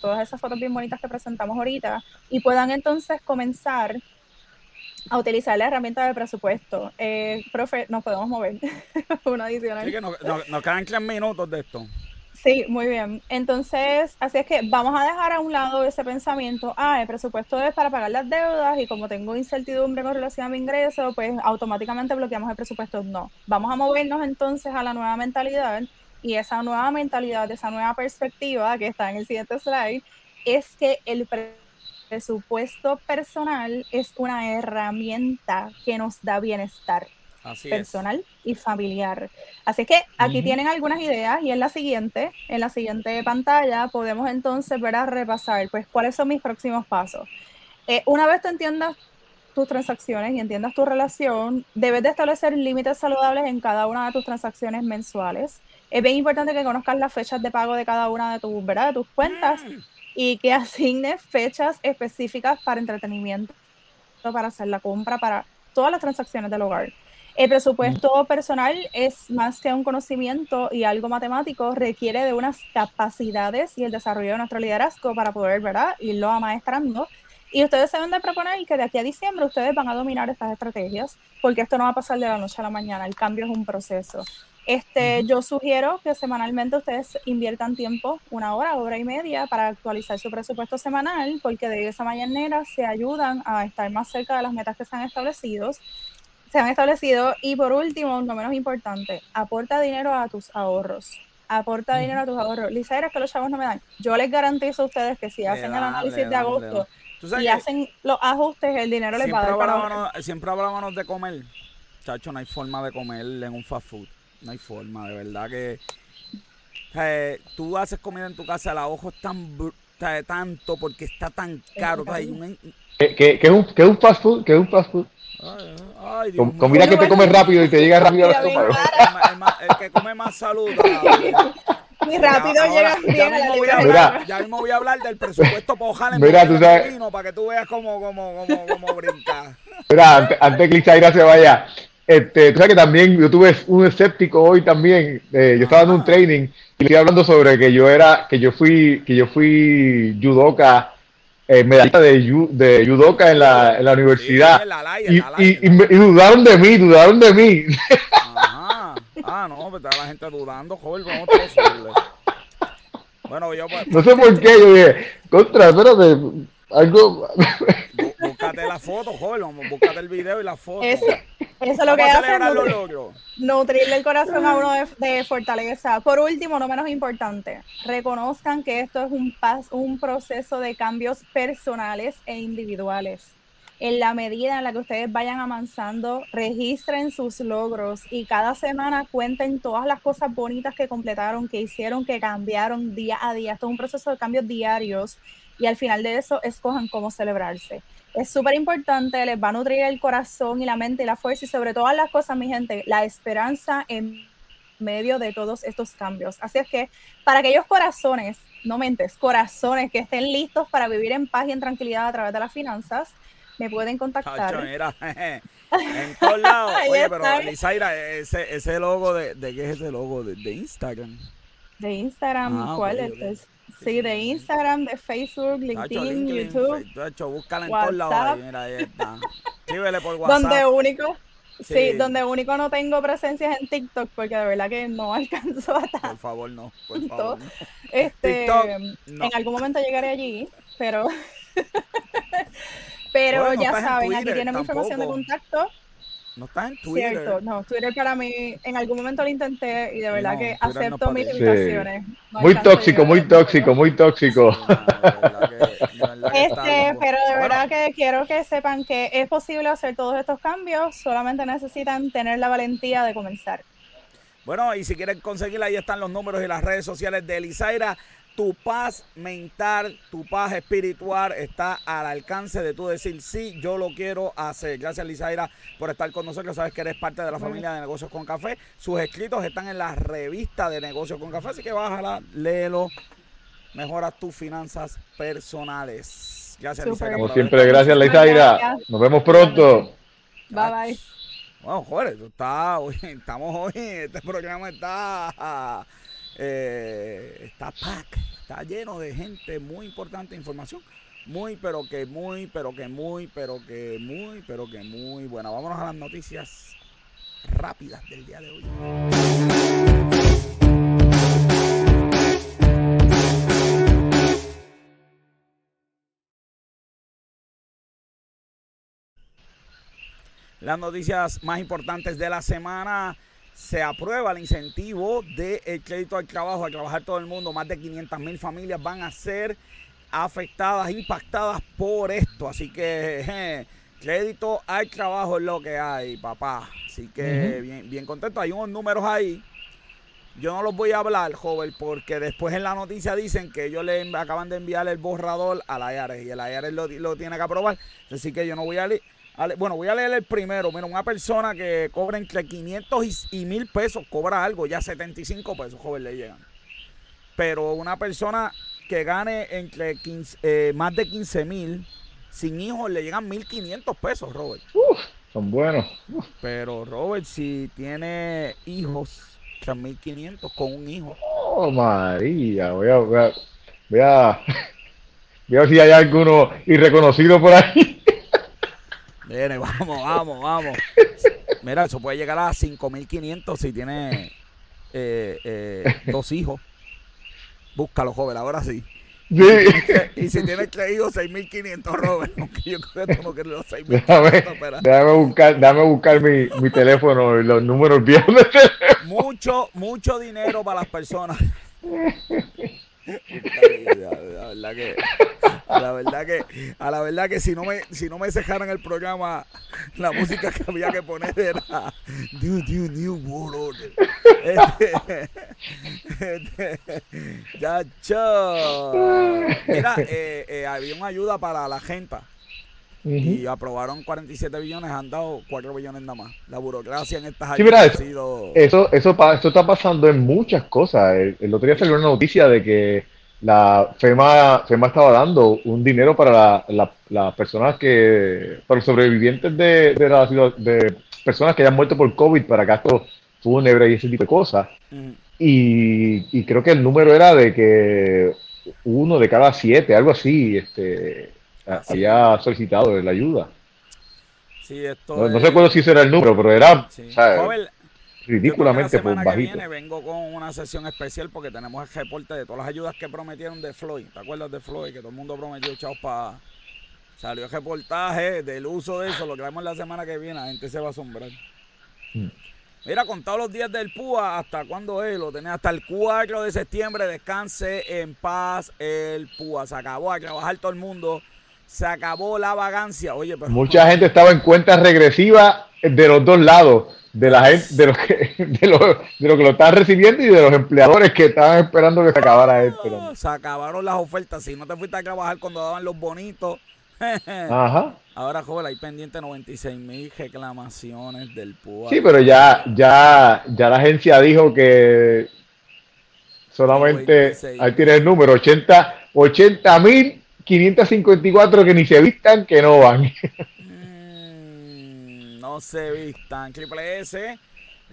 todas esas fotos bien bonitas que presentamos ahorita, y puedan entonces comenzar a utilizar la herramienta de presupuesto. Eh, profe, nos podemos mover. [LAUGHS] Una adicional. Sí, que nos, nos, quedan tres minutos de esto. Sí, muy bien. Entonces, así es que vamos a dejar a un lado ese pensamiento, ah, el presupuesto es para pagar las deudas y como tengo incertidumbre con relación a mi ingreso, pues automáticamente bloqueamos el presupuesto. No, vamos a movernos entonces a la nueva mentalidad y esa nueva mentalidad, esa nueva perspectiva que está en el siguiente slide, es que el presupuesto personal es una herramienta que nos da bienestar personal y familiar. Así que aquí tienen algunas ideas y en la siguiente, en la siguiente pantalla podemos entonces ver a repasar pues cuáles son mis próximos pasos. Eh, una vez tú entiendas tus transacciones y entiendas tu relación, debes de establecer límites saludables en cada una de tus transacciones mensuales. Es bien importante que conozcas las fechas de pago de cada una de tus, ¿verdad? De tus cuentas mm. y que asignes fechas específicas para entretenimiento, para hacer la compra, para todas las transacciones del hogar. El presupuesto personal es más que un conocimiento y algo matemático, requiere de unas capacidades y el desarrollo de nuestro liderazgo para poder, ¿verdad?, irlo amaestrando. Y ustedes se deben de proponer que de aquí a diciembre ustedes van a dominar estas estrategias, porque esto no va a pasar de la noche a la mañana, el cambio es un proceso. Este, yo sugiero que semanalmente ustedes inviertan tiempo, una hora, hora y media, para actualizar su presupuesto semanal, porque de esa manera se ayudan a estar más cerca de las metas que se han establecido se han establecido. Y por último, no menos importante, aporta dinero a tus ahorros. Aporta dinero a tus ahorros. Lisa, eres que los chavos no me dan. Yo les garantizo a ustedes que si hacen el análisis de agosto y hacen los ajustes, el dinero les va a dar para Siempre hablábamos de comer. Chacho, no hay forma de comer en un fast food. No hay forma, de verdad que. Eh, tú haces comida en tu casa, el ojo es tan tanto porque está tan caro. ¿Qué, es un, un fast food? ¿Qué es un fast food? Ay, comida que te comes rápido y te llega rápido al estómago. El, que come más saludable. [LAUGHS] Y rápido llega bien a la mira, Ya mismo voy a hablar del presupuesto para mira, tú sabes, para que tú veas cómo, cómo, cómo, cómo brinca. Mira, antes, antes que Lizaira se vaya, este, tú sabes que también yo tuve un escéptico hoy también. Eh, yo estaba dando un training y estoy hablando sobre que yo era, que yo fui, que yo fui judoka eh, medallista de, de judoka en la, en la universidad. y, y, y, dudaron de mí, dudaron de mí. Ajá. Ah, no, pues está la gente dudando, joven, ¿cómo te Bueno, yo pues, No sé por qué, yo dije, contra, espérate, algo... Búscate la foto, joven, búscate el video y la foto. Eso, eso es lo que hace nutrirle el corazón a uno de, fortaleza. Por último, no menos importante, reconozcan que esto es un, un proceso de cambios personales e individuales. En la medida en la que ustedes vayan avanzando, registren sus logros y cada semana cuenten todas las cosas bonitas que completaron, que hicieron, que cambiaron día a día. Esto es un proceso de cambios diarios y al final de eso escojan cómo celebrarse es súper importante, les va a nutrir el corazón y la mente y la fuerza y sobre todas las cosas, mi gente, la esperanza en medio de todos estos cambios. Así es que para aquellos corazones, no mentes, corazones que estén listos para vivir en paz y en tranquilidad a través de las finanzas, me pueden contactar. [LAUGHS] en todos lados. Oye, pero Lizaira, ese, ese logo de, de qué es ese logo de, Instagram. De Instagram, ah, ¿cuál es? Sí, de Instagram, de Facebook, LinkedIn, YouTube. De hecho, búscala en todos lados. Mira, ahí está. Síguele por [LAUGHS] WhatsApp. Donde único, sí. donde único no tengo presencia en TikTok, porque de verdad que no [LAUGHS] alcanzo a estar. Por favor, no. Por [LAUGHS] favor, Este, En algún momento llegaré allí, pero. pero ya saben, aquí tienen mi información de contacto. No está en Twitter. Cierto, no, Twitter para mí, en algún momento lo intenté y de verdad que acepto mis limitaciones. muy tóxico, muy tóxico, muy tóxico. este, pero de verdad que quiero que sepan que es posible hacer todos estos cambios, solamente necesitan tener la valentía de comenzar. Bueno, y si quieren conseguirla, ahí están los números y las redes sociales de Elizaira tu paz mental, tu paz espiritual está al alcance de tú decir, sí, yo lo quiero hacer. Gracias, Lizaira, por estar con nosotros. Sabes que eres parte de la familia de Negocios con Café. Sus escritos están en la revista de Negocios con Café, así que bájala, léelo. Mejora tus finanzas personales. Gracias, Lizaira. Como siempre, gracias, Lizaira. Nos vemos pronto. Bye, bye. Bueno, joder, [LAUGHS] estamos hoy, este programa está eh, está pack, está lleno de gente muy importante, información muy, pero que muy, pero que muy, pero que muy, pero que muy buena. Vámonos a las noticias rápidas del día de hoy. Las noticias más importantes de la semana se aprueba el incentivo del crédito al trabajo, a trabajar todo el mundo. Más de 500 mil familias van a ser afectadas, impactadas por esto. Así que crédito al trabajo es lo que hay, papá. Así que bien, bien contento. Hay unos números ahí. Yo no los voy a hablar, joven, porque después en la noticia dicen que ellos le acaban de enviar el borrador a la IARES y el IARES lo, lo tiene que aprobar. Así que yo no voy a leer. Bueno, voy a leer el primero. Mira, una persona que cobra entre 500 y, 1000 pesos cobra algo, ya 75 pesos, joven, le llegan. Pero una persona que gane entre 15, eh, más de 15 mil, sin hijos, le llegan 1500 pesos, Robert. Uf, son buenos. Pero, Robert, si tiene hijos, 3500 con un hijo. Oh, María, voy a, voy a, voy a, [LAUGHS] ver si hay alguno irreconocido por ahí. Viene, vamos, vamos, vamos. Mira, eso puede llegar a 5500 si tiene eh, eh, dos hijos. Búscalo, joven, ahora sí. Sí. Y si tienes tres hijos, 6.500, Robert. Aunque yo creo que no quiero los 6.500. Déjame, buscar, déjame buscar mi, mi teléfono y los números viejos de Mucho, mucho dinero para las personas. [LAUGHS] La verdad que, a la verdad que, a la verdad que si no me, si no me cejaran el programa, la música que había que poner era New, New, New World Order. Este, este, ya, Mira, eh, eh, había una ayuda para la gente. Y aprobaron 47 billones, han dado 4 billones nada más. La burocracia en estas ayudas ha sido... Eso, eso, eso está pasando en muchas cosas. El, otro día salió una noticia de que la FEMA, FEMA estaba dando un dinero para las personas que, para los sobrevivientes de, de, de personas que hayan muerto por COVID para gastos fúnebres y ese tipo de cosas. y, y creo que el número era de que uno de cada siete, algo así, este había solicitado la ayuda. Sí, esto no, sé cuándo si era el número, pero era ridículamente la semana que viene vengo con una sesión especial porque tenemos el reporte de todas las ayudas que prometieron de Floyd. ¿Te acuerdas de Floyd? Que todo el mundo prometió chavos para... Salió el reportaje del uso de eso, lo que vemos la semana que viene, la gente se va a asombrar. Mm. Mira, contado los días del PUA, ¿hasta cuándo es? Lo tenés hasta el 4 de septiembre, descanse en paz el PUA. Se acabó a trabajar todo el mundo se acabó la vagancia. Oye, pero... Mucha gente estaba en cuentas regresivas de los dos lados, de la gente, de los que, [LAUGHS] de lo, de lo que lo estaban recibiendo y de los empleadores que estaban esperando que se acabara esto. Se acabaron las ofertas. Si no te fuiste a trabajar cuando daban los bonitos. [LAUGHS] Ajá. Ahora, joven, hay pendiente 96 mil reclamaciones del PUA. Sí, pero ya, ya, ya la agencia dijo que solamente, ahí tiene el número, 80 mil 554 que ni se vistan, que no van. Mm, no se vistan. Triple S.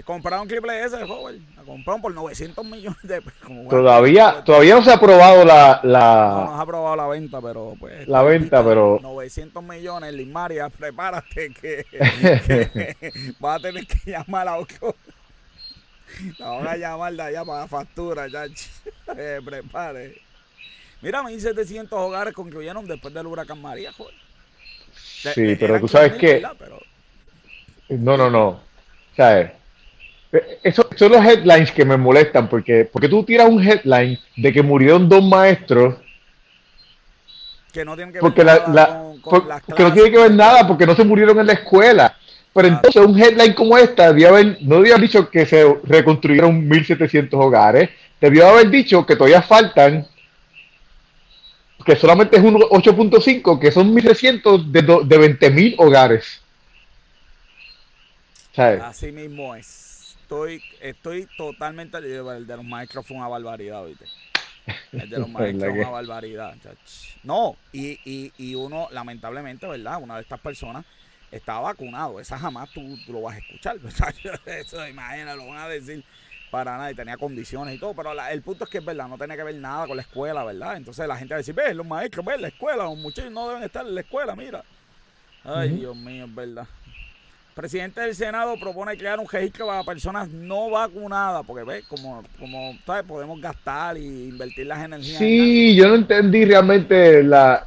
Compraron Triple S, joven. La compraron por 900 millones de pesos. Todavía, todavía no se ha aprobado la, la... No, no se ha aprobado la venta, pero pues... La venta, pero... 900 millones, Lismaria, prepárate que, que [LAUGHS] vas a tener que llamar a otro. La van a llamar de allá para la factura, ya. [LAUGHS] Eh, prepare. Mira, 1.700 hogares concluyeron después del huracán María, joder. Sí, pero tú sabes que... No, no, no. ¿Sabes? Eso, son los headlines que me molestan, porque, porque tú tiras un headline de que murieron dos maestros que no tienen que ver nada con, las porque no tiene que ver nada porque no se murieron en la escuela. Pero entonces un headline como esta debía haber, no debía haber dicho que se reconstruyeron 1.700 hogares, debió haber dicho que todavía faltan que solamente es un 8.5, que son 1.300 de, de 20.000 hogares. Así mismo es. Estoy, estoy totalmente. El de los maestros fue una barbaridad, ¿viste? El de los [LAUGHS] maestros fue una barbaridad. No, y, y, y uno, lamentablemente, ¿verdad? Una de estas personas está vacunado. Esa jamás tú, lo vas a escuchar. [LAUGHS] Eso, imagínate, lo van a decir para nada y tenía condiciones y todo, pero el punto es que es verdad, no tenía que ver nada con la escuela, ¿verdad? Entonces la gente va a decir, ve, los maestros, ve, la escuela, los muchachos no deben estar en la escuela, mira. Ay, Dios mío, es verdad. Presidente del Senado propone crear un registro para personas no vacunadas, porque ves, como, como ¿sabes? podemos gastar y invertir las energías. Sí, yo no entendí realmente la...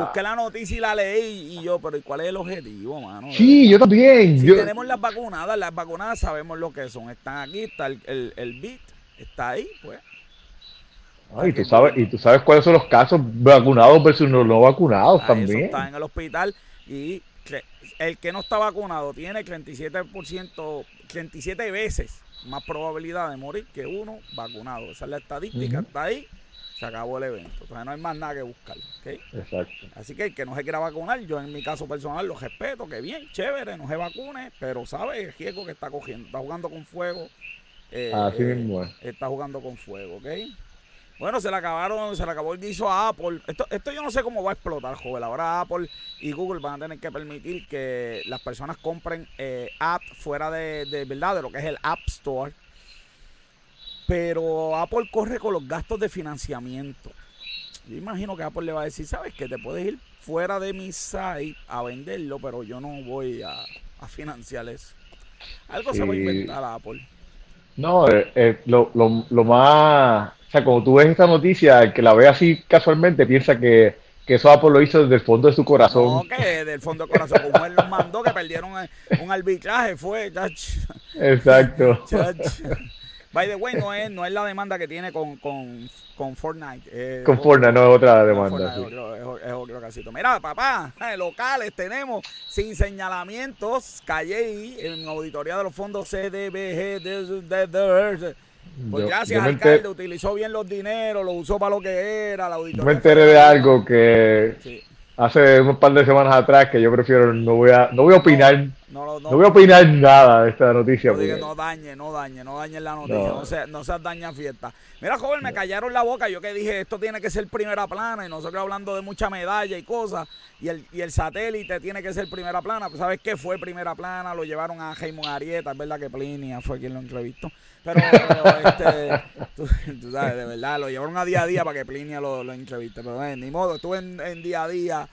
busqué la noticia y la leí y yo, pero ¿cuál es el objetivo, mano? Sí, yo también. Si tenemos las vacunadas, las vacunadas sabemos lo que son. Están aquí, está el, el, el BIT, está ahí, pues. y tú sabes, y tú sabes cuáles son los casos vacunados versus no, no vacunados también. está en el hospital y el que no está vacunado tiene 37%, 37 veces más probabilidad de morir que uno vacunado. Esa es la estadística, está ahí, se acabó el evento. Entonces no hay más nada que buscar. Exacto. Así que el que no se quiera vacunar, yo en mi caso personal lo respeto, que bien, chévere, no se vacune, pero sabe el riesgo que está cogiendo. Está jugando con fuego. Eh, Así mismo es. Está jugando con fuego, ¿ok? Bueno, se le acabaron, se le acabó el guiso a Apple. Esto, esto yo no sé cómo va a explotar, joven. Ahora Apple y Google van a tener que permitir que las personas compren eh, apps fuera de, de, verdad de lo que es el App Store. Pero Apple corre con los gastos de financiamiento. Yo imagino que Apple le va a decir, sabes que te puedes ir fuera de mi site a venderlo, pero yo no voy a, financiar eso. Algo se va a inventar Apple. No, eh, eh, lo, lo, lo más o sea, como tú ves esta noticia, el que la ve así casualmente piensa que, que eso Apple lo hizo desde el fondo de su corazón. No, que desde el fondo del corazón, como él nos mandó, que perdieron un arbitraje, fue. Exacto. By the way, no es, no es la demanda que tiene con, con, con Fortnite. con Fortnite, no es otra demanda. sí. es, otro, casito. Mira, papá, locales tenemos sin señalamientos, calle en auditoría de los fondos CDBG, pues gracias, alcalde, utilizó bien los dineros, lo usó para lo que era, la auditoría. me enteré de algo que hace un par de semanas atrás que yo prefiero, no voy a, no voy a opinar. No, voy a opinar nada de esta noticia. No, dañe, no dañe, no dañe la noticia, no, se, no se daña fiesta. Mira, joven, me callaron la boca. Yo que dije, esto tiene que ser primera plana y nosotros hablando de mucha medalla y cosas. Y el, y el satélite tiene que ser primera plana. Pues, ¿sabes qué fue primera plana? Lo llevaron a Jaime Arieta. Es verdad que Plinia fue quien lo entrevistó. Pero, este, [LAUGHS] tú, sabes, de verdad, lo llevaron a día a día para que Plinia lo, lo entreviste. Pero eh, ni modo, estuve en, día a día.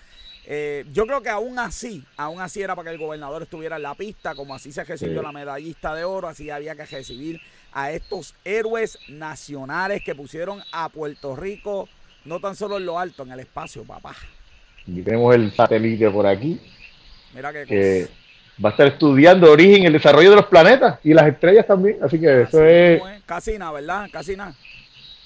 Eh, yo creo que aún así, aún así era para que el gobernador estuviera en la pista, como así se recibió la medallista de oro, así había que recibir a estos héroes nacionales que pusieron a Puerto Rico, no tan solo en lo alto, en el espacio, papá. Y tenemos el satélite por aquí. Mira qué que va a estar estudiando origen, el desarrollo de los planetas y las estrellas también. Así que eso es... Casi nada, ¿verdad? Casi nada.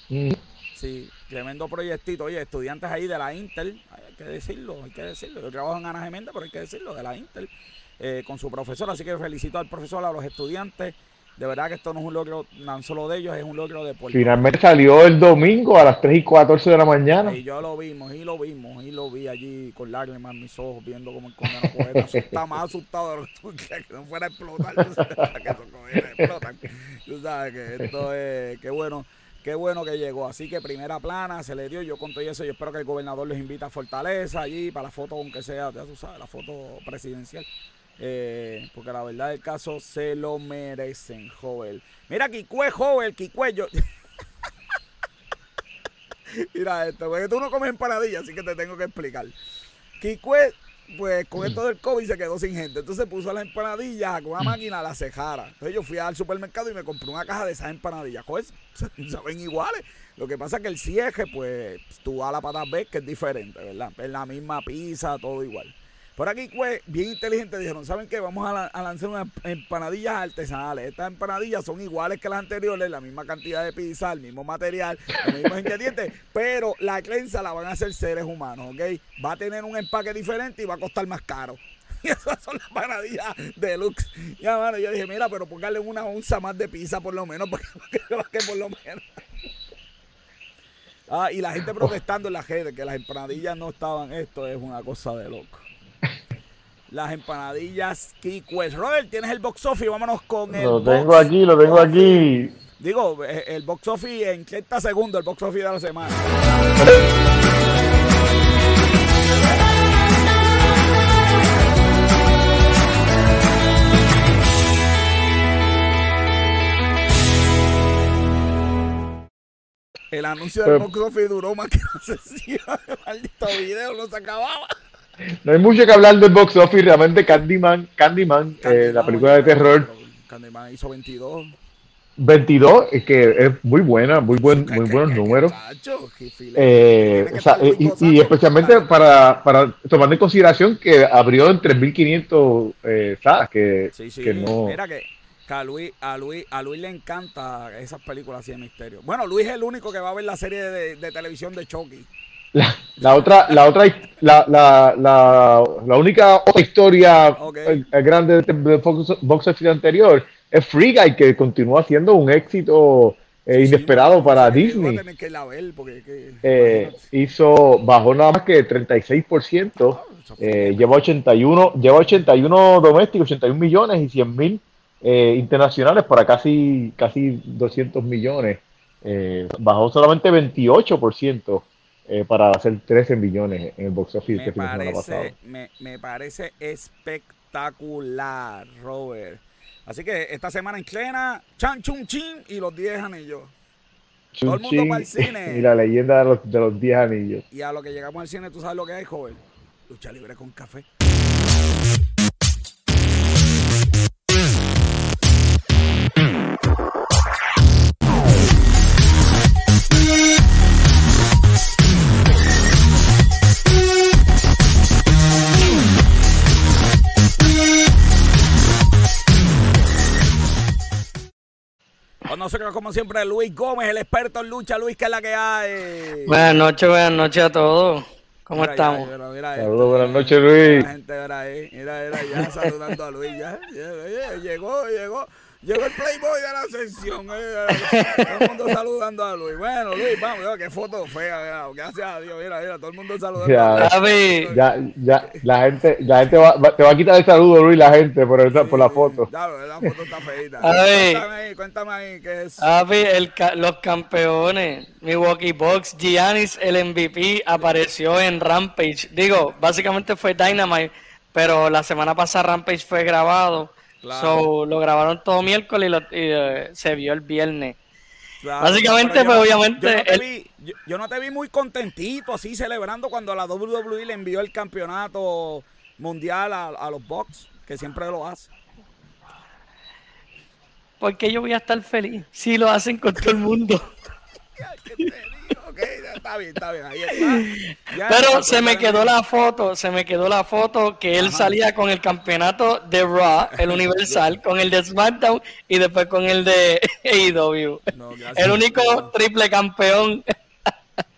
Mm. Sí, tremendo proyectito. Oye, estudiantes ahí de la Intel, hay que decirlo, hay que decirlo. Yo trabajo en Ana Geméndez, pero hay que decirlo, de la Intel, eh, con su profesor. Así que felicito al profesor, a los estudiantes de verdad que esto no es un logro tan solo de ellos, es un logro de Puerto Finalmente salió el domingo a las 3 y 14 de la mañana. Y yo lo vimos, y lo vimos, y lo vi allí con lágrimas en mis ojos, viendo como el condeno poeta [LAUGHS] está más asustado de lo que que no fuera a explotar. [LAUGHS] que esos explotan. Tú sabes que esto es, qué bueno. Qué bueno que llegó. Así que primera plana se le dio. Yo con todo eso, yo espero que el gobernador les invite a Fortaleza allí para la foto, aunque sea, ya tú sabes, la foto presidencial. Eh, porque la verdad del caso se lo merecen, Joel. Mira, Kikue, Joel, Kikue, yo... [LAUGHS] Mira esto, porque tú no comes empanadillas, así que te tengo que explicar. Kikue, pues con esto del COVID se quedó sin gente. Entonces puso las empanadillas con una máquina a la cejara. Entonces yo fui al supermercado y me compré una caja de esas empanadillas. Joder, [LAUGHS] saben iguales. Lo que pasa es que el cieje, pues tú a la pata ves que es diferente, ¿verdad? Es la misma pizza, todo igual. Por aquí, pues, bien inteligente, dijeron, ¿saben qué? Vamos a, lanzar unas empanadillas artesanales. Estas empanadillas son iguales que las anteriores, la misma cantidad de pizza, el mismo material, los mismos [LAUGHS] ingredientes, pero la creencia la van a hacer seres humanos, ¿ok? Va a tener un empaque diferente y va a costar más caro. [LAUGHS] Y esas son las empanadillas deluxe. Ya, mano, yo dije, mira, pero póngale una onza más de pizza por lo menos, [LAUGHS] porque, que por lo menos. Ah, y la gente protestando en la gente que las empanadillas no estaban, esto es una cosa de loco las empanadillas Kikwes. Robert, tienes el box office, vámonos con el. Lo tengo aquí, lo tengo aquí. Digo, eh, el box office en 30 segundos, el box office de la semana. El anuncio del box office duró más que la [LAUGHS] sesión. Maldito video, no se acababa. [LAUGHS] no hay mucho que hablar del box office, realmente Candyman, Candyman, eh, la película de terror. Candyman hizo 22. 22, es que es muy buena, muy buen, muy buenos números. Eh, y, especialmente para, para tomando en consideración que abrió en 3.500 eh, salas, que, que no... Mira que, a, Luis, a, Luis, a Luis le encanta esas películas así de misterio. Bueno, Luis es el único que va a ver la serie de, de televisión de Chucky. La, otra, la otra, la, la, la, única otra historia eh, grande de box office anterior es Free Guy, que continúa siendo un éxito eh, inesperado para Disney. Eh, hizo, bajó nada más que 36%, ah, eh, lleva 81, lleva 81 domésticos, 81 millones y 100 mil internacionales para casi, casi 200 millones. bajó solamente 28% para hacer 13 millones en el box office me parece, me, me parece espectacular, Robert. Así que esta semana en Clena, Chan Chun Chin y los 10 anillos. Todo el mundo para el cine. [LAUGHS] Y la leyenda de los 10 anillos. Y a lo que llegamos al cine, tú sabes lo que hay, joven. Lucha libre con café. Nosotros, como siempre, Luis Gómez, el experto en lucha. Luis, ¿qué es la que hay? Buenas noches, buenas noches a todos. ¿Cómo estamos? Saludos, buenas noches, Luis. La gente, mira, ahí, mira, mira, ya saludando a Luis, ya. Llegó, llegó. Llegó el Playboy de la ascensión. Eh, todo el mundo saludando a Luis. Bueno, Luis, vamos, qué foto fea. Gracias a Dios. Mira, mira, todo el mundo saludando ya, a Luis. Ya, ya, la gente, la gente va, te va a quitar el saludo, Luis, la gente, por, esa, por la foto. Ya, la foto está feita. [LAUGHS] Cuéntame ahí, cuéntame ahí, ¿qué es? el, los campeones, Milwaukee Bucks, Giannis, el MVP, apareció en Rampage. Digo, básicamente fue Dynamite, pero la semana pasada Rampage fue grabado So, lo grabaron todo miércoles y, eh, se vio el viernes. Básicamente, pues obviamente. Yo no, te vi, muy contentito, así celebrando cuando la WWE le envió el campeonato mundial a, los Bucks, que siempre lo hace. Porque yo voy a estar feliz si lo hacen con todo el mundo. [LAUGHS] está bien, está bien, ahí está. Pero se me quedó la foto, se me quedó la foto que él salía con el campeonato de Raw, el [LAUGHS] Universal, con el de SmackDown y después con el de [LAUGHS] AEW. el único triple campeón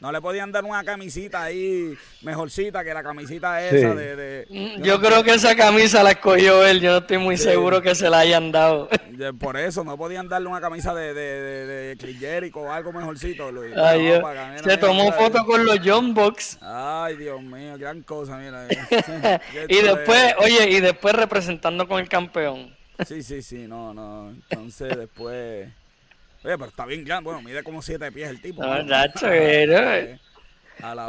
no le podían dar una camisita ahí mejorcita que la camisita esa de, mm, Yo creo que esa camisa la escogió él, yo no estoy muy seguro que se la hayan dado. Por eso, no podían darle una camisa de, de, de, o algo mejorcito, Luis. se tomó foto con los John Box. Ay, Dios mío, gran cosa, mira. [LAUGHS] y después, oye, y después representando con el campeón. Sí, sí, sí, no, no. Entonces después... Oye, pero está bien grande. Bueno, mide como siete pies el tipo. No, Nacho, [LAUGHS] eh,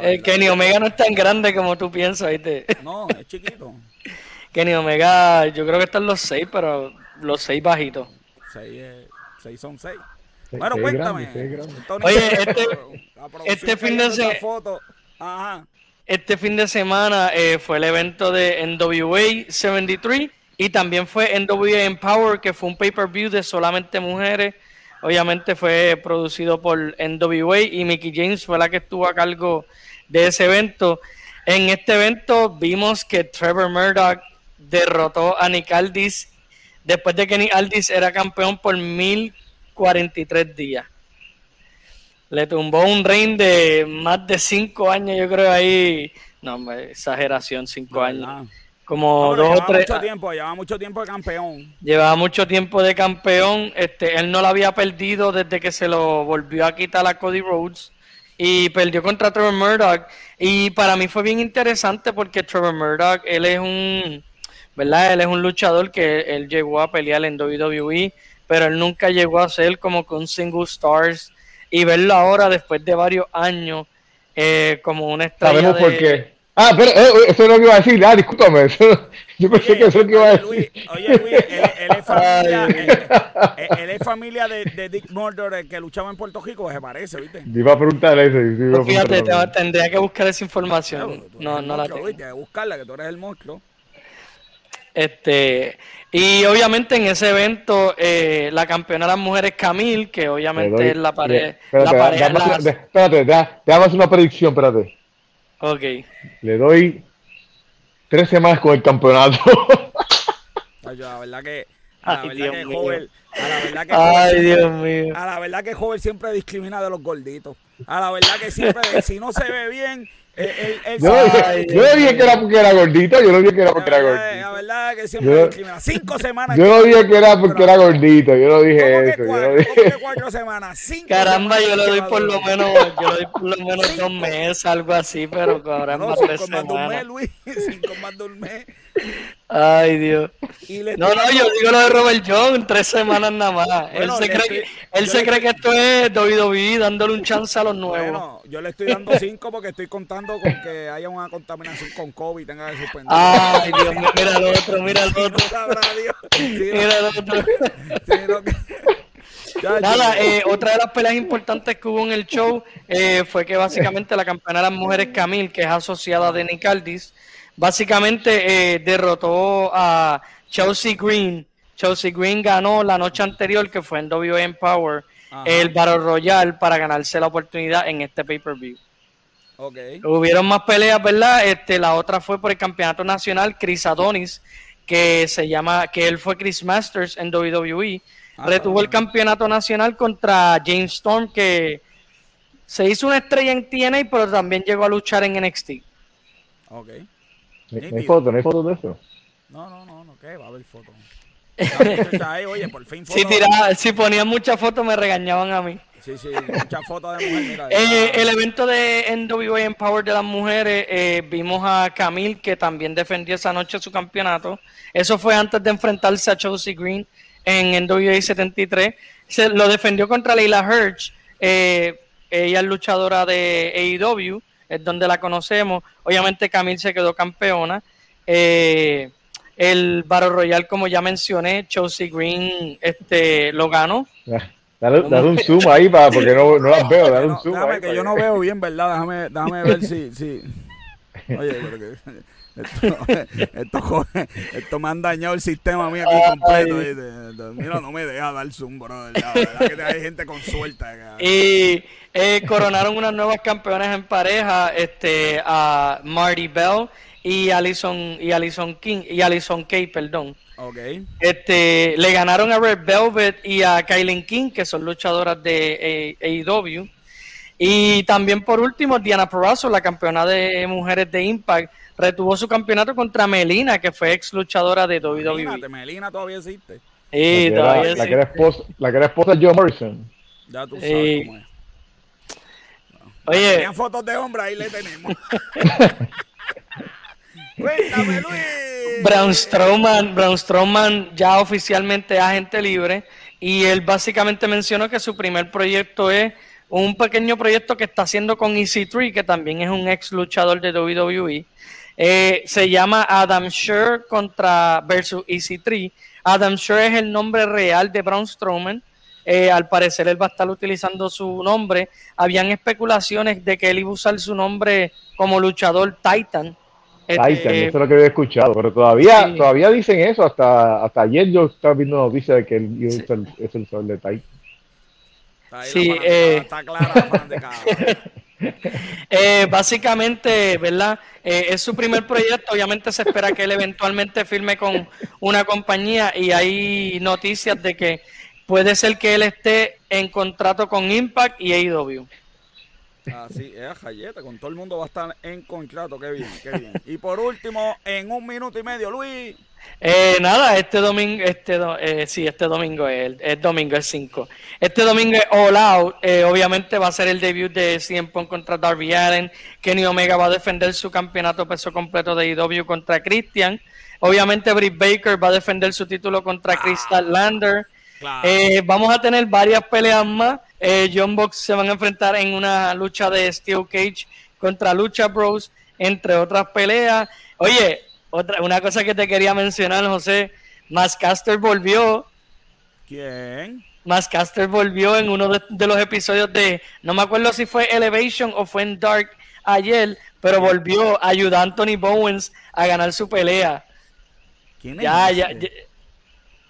el Kenny Omega no es tan grande como tú piensas, ¿viste? No, es chiquito. [LAUGHS] Kenny Omega, yo creo que están los seis, pero los seis bajitos. Seis, seis son seis. Bueno, cuéntame. Oye, [LAUGHS] este, este fin de semana. Este fin de semana fue el evento de NWA 73 y también fue NWA Empower, que fue un pay-per-view de solamente mujeres obviamente fue producido por NWA y Mickey James fue la que estuvo a cargo de ese evento. En este evento vimos que Trevor Murdoch derrotó a Nick Aldis después de que Nick Aldis era campeón por 1043 días. Le tumbó un reign de más de cinco años, yo creo ahí. No, exageración, cinco años. Como dos o tres. Mucho tiempo, llevaba mucho tiempo de campeón. Llevaba mucho tiempo de campeón. Este, él no lo había perdido desde que se lo volvió a quitar a Cody Rhodes. Y perdió contra Trevor Murdoch. Y para mí fue bien interesante porque Trevor Murdoch, él es un. ¿Verdad? Él es un luchador que él llegó a pelear en WWE, pero él nunca llegó a ser como con single stars. Y verlo ahora, después de varios años, eh, como una estrella. Sabemos por qué Ah, pero eh, eso es lo que iba a decir. Ah, discúlpame. [LAUGHS] yo pensé que eso es lo que iba a decir. Luis, oye, Luis, él, es [LAUGHS] familia, él, es familia de, de Dick Murdoch, que luchaba en Puerto Rico, se parece, ¿viste? iba a preguntar eso. Iba Fíjate, tendría que buscar esa información. No, no, la tengo. que buscarla, que tú eres el monstruo. Este, y obviamente en ese evento eh, la campeona de las mujeres Camille, que obviamente es la pared. Espérate, la pared espérate, déjame hacer una predicción, espérate. Ok. Le doy tres semanas con el campeonato. Ay, la verdad que. A la verdad Dios que a la verdad que Ay, Dios mío. A la verdad que Joven siempre discrimina de los gorditos. A la verdad que siempre, si no se ve bien, yo, no dije que era porque era gordito, yo no dije que era porque era gordito. La verdad que siempre discrimina. Cinco semanas. Yo no dije que era porque era gordito, yo no dije eso. Cuatro, yo no dije... cuatro semanas? [LAUGHS] Cinco Caramba, yo le doy por lo menos, yo le doy por lo menos dos meses, algo así, pero caramba, no, tres semanas. Más de un mes, Luis, [LAUGHS] cinco más de un mes. Ay, Dios. No, no, yo digo lo de Robert John, tres semanas nada más. [LAUGHS] él se, cree, que, él se cree que esto es WWE dándole un [LAUGHS] chance a los nuevos. Bueno, yo le estoy dando cinco porque estoy contando con que haya una contaminación con COVID y tenga que suspender. Ay, Dios mío, mira el [LAUGHS] otro, mira el otro. mira el otro. Nada, eh, otra de las peleas importantes que hubo en el show eh, fue que básicamente la campeona de las mujeres Camille, que es asociada de Nick Aldis, básicamente eh, derrotó a Chelsea Green. Chelsea Green ganó la noche anterior, que fue en WWE Power, el Battle Royale para ganarse la oportunidad en este pay-per-view. Okay. Hubieron más peleas, ¿verdad? Este, la otra fue por el campeonato nacional, Chris Adonis, que se llama, que él fue Chris Masters en WWE. Ah, Retuvo el campeonato nacional contra James Storm, que se hizo una estrella en TNA, pero también llegó a luchar en NXT. Ok. ¿No hay fotos? ¿No hay fotos de eso? No, no, no, no, ¿qué? Va a haber fotos. oye, por fin [LAUGHS] Si, tiraba, si ponían muchas fotos me regañaban a mí. Sí, sí, muchas fotos de mujeres. [LAUGHS] Eh, el evento de NWA Empower de las mujeres, eh, vimos a Camille que también defendió esa noche su campeonato. Eso fue antes de enfrentarse a Chelsea Green en NWA 73. Se lo defendió contra Leila Hirsch. Eh, ella es luchadora de AEW es donde la conocemos. Obviamente Camille se quedó campeona. Eh, el Battle Royal, como ya mencioné, Chelsea Green este, lo ganó. Dale, un zoom ahí para, porque no, no las [LAUGHS] veo. Dale un zoom déjame que yo no veo bien, ¿verdad? Déjame, déjame ver si, si. [LAUGHS] Oye, porque esto, [LAUGHS] esto, esto, me han dañado el sistema mío aquí completo. Mira, no me deja dar zoom, bro. La verdad que hay gente con suerte. Y eh, coronaron unas nuevas campeonas en pareja, este, a Marty Bell y Alison y Alison King y Alison Kay, perdón. Okay. Este, le ganaron a Red Velvet y a Kylie King, que son luchadoras de AEW. Y también por último, Diana Perazzo, la campeona de mujeres de Impact, retuvo su campeonato contra Melina, que fue ex luchadora de WWE. Melina todavía existe. Sí, la todavía existe. La que era esposa, la que era esposa de Joe Morrison. Ya tú sabes cómo es. Oye. Tenían fotos de hombre, ahí le tenemos. [LAUGHS] Cuéntame, Luis. Braun Strowman, Braun Strowman ya oficialmente es agente libre y él básicamente mencionó que su primer proyecto es un pequeño proyecto que está haciendo con EC3, que también es un ex luchador de WWE. Eh, se llama Adam Sher contra versus EC3. Adam Sher es el nombre real de Braun Strowman. Eh, al parecer él va a estar utilizando su nombre. Habían especulaciones de que él iba a usar su nombre como luchador Titan. Titan, este, eso es lo que había escuchado, pero todavía, todavía dicen eso. Hasta, hasta ayer yo estaba viendo noticias de que él iba es el sol de Titan. Sí, eh, está clara [LAUGHS] eh, básicamente, ¿verdad? Eh, es su primer proyecto. Obviamente se espera que él eventualmente firme con una compañía y hay noticias de que puede ser que él esté en contrato con Impact y AEW. Así es, Jayeta, con todo el mundo va a estar en contrato, qué bien, qué bien. Y por último, en un minuto y medio, Luis. Eh, nada, este domingo, este eh, sí, este domingo es, el, domingo es 5. Este domingo es All Out, eh, obviamente va a ser el debut de CM Punk contra Darby Allen, Kenny Omega va a defender su campeonato peso completo de AEW contra Christian, obviamente Britt Baker va a defender su título contra Crystal Lander, vamos a tener varias peleas más. John Box se van a enfrentar en una lucha de Steel Cage contra Lucha Bros. entre otras peleas. Oye, otra, una cosa que te quería mencionar, José, Mascaster volvió. ¿Quién? Mascaster volvió en uno de, los episodios de, no me acuerdo si fue Elevation o fue en Dark ayer, pero volvió, ayudar a Anthony Bowens a ganar su pelea. ¿Quién es? Ya, ya,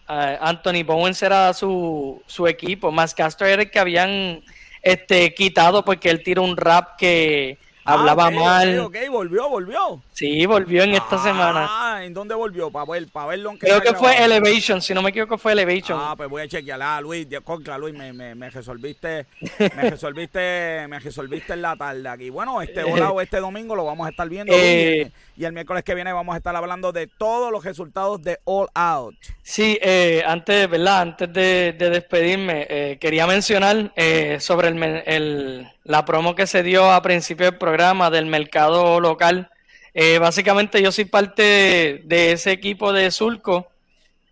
Anthony Bowens era su, su equipo. Mascaster era el que habían este, quitado porque él tiró un rap que hablaba ah, mal. Ok, volvió, volvió. Sí, volvió en esta semana. Ah, ¿en dónde volvió? Para ver, para verlo. Creo que fue Elevation, si no me equivoco fue Elevation. Ah, pues voy a chequear. Ah, Luis, contra Luis, me, me, me resolviste, me [LAUGHS] resolviste, me resolviste en la tarde aquí. Bueno, este este domingo lo vamos a estar viendo. Eh, y el miércoles que viene vamos a estar hablando de todos los resultados de All Out. Sí, eh, antes, ¿verdad? Antes de, despedirme, eh, quería mencionar eh, sobre el, el, la promo que se dio a principio del programa del mercado local. Básicamente yo soy parte de, ese equipo de Surco.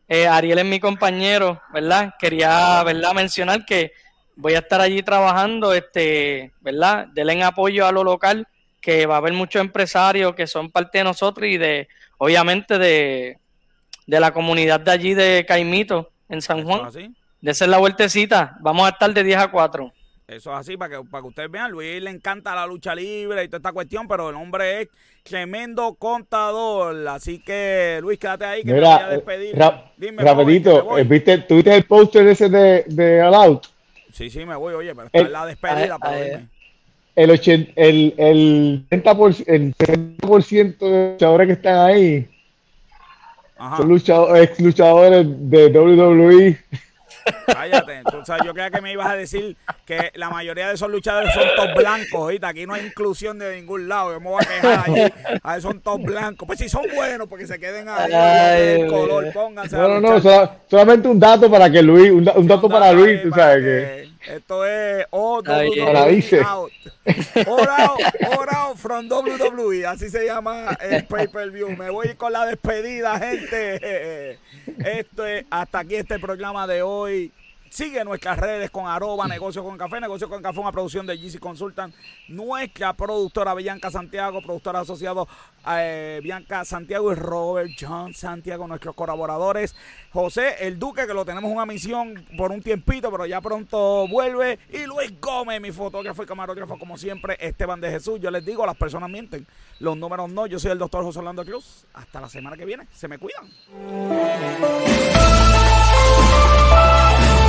Ariel es mi compañero, ¿verdad? Quería, ¿verdad? Mencionar que voy a estar allí trabajando, este, ¿verdad? Denle apoyo a lo local que va a haber muchos empresarios que son parte de nosotros y de, obviamente, de, la comunidad de allí de Caimito, en San Juan. De ser la vueltecita. Vamos a estar de 10 a 4. Eso es así, para que, para que ustedes vean, Luis le encanta la lucha libre y toda esta cuestión, pero el hombre es tremendo contador. Así que, Luis, quédate ahí que te voy a despedir. Dime, rapidito, eh, ¿viste, ¿tuviste el póster ese de, de All Out? Sí, sí, me voy, oye, pero está en la despedida. pero el, 80, el, el, 30%, el 30% de luchadores que están ahí son luchadores, ex luchadores de WWE. Cállate, yo creía que me ibas a decir que la mayoría de esos luchadores son todos blancos, ahorita aquí no hay inclusión de ningún lado, yo me voy a quejar ahí, a son todos blancos, pues si son buenos, porque se queden ahí, el color, pónganse No, no, no, solamente un dato para que Luis, un, dato para Luis, tú sabes que... Esto es oh, WWE out. All out, from WWE. Así se llama el pay-per-view. Me voy con la despedida, gente. Esto es hasta aquí este programa de hoy. Sigue nuestras redes con arroba negocio con café, negocio con café, una producción de GC Consultant, nuestra productora Bianca Santiago, productora asociado eh, Bianca Santiago y Robert John Santiago, nuestros colaboradores. José, el Duque, que lo tenemos una misión por un tiempito, pero ya pronto vuelve. Y Luis Gómez, mi fotógrafo y camarógrafo, como siempre, Esteban de Jesús. Yo les digo, las personas mienten, los números no. Yo soy el doctor José Orlando Cruz. Hasta la semana que viene. Se me cuidan.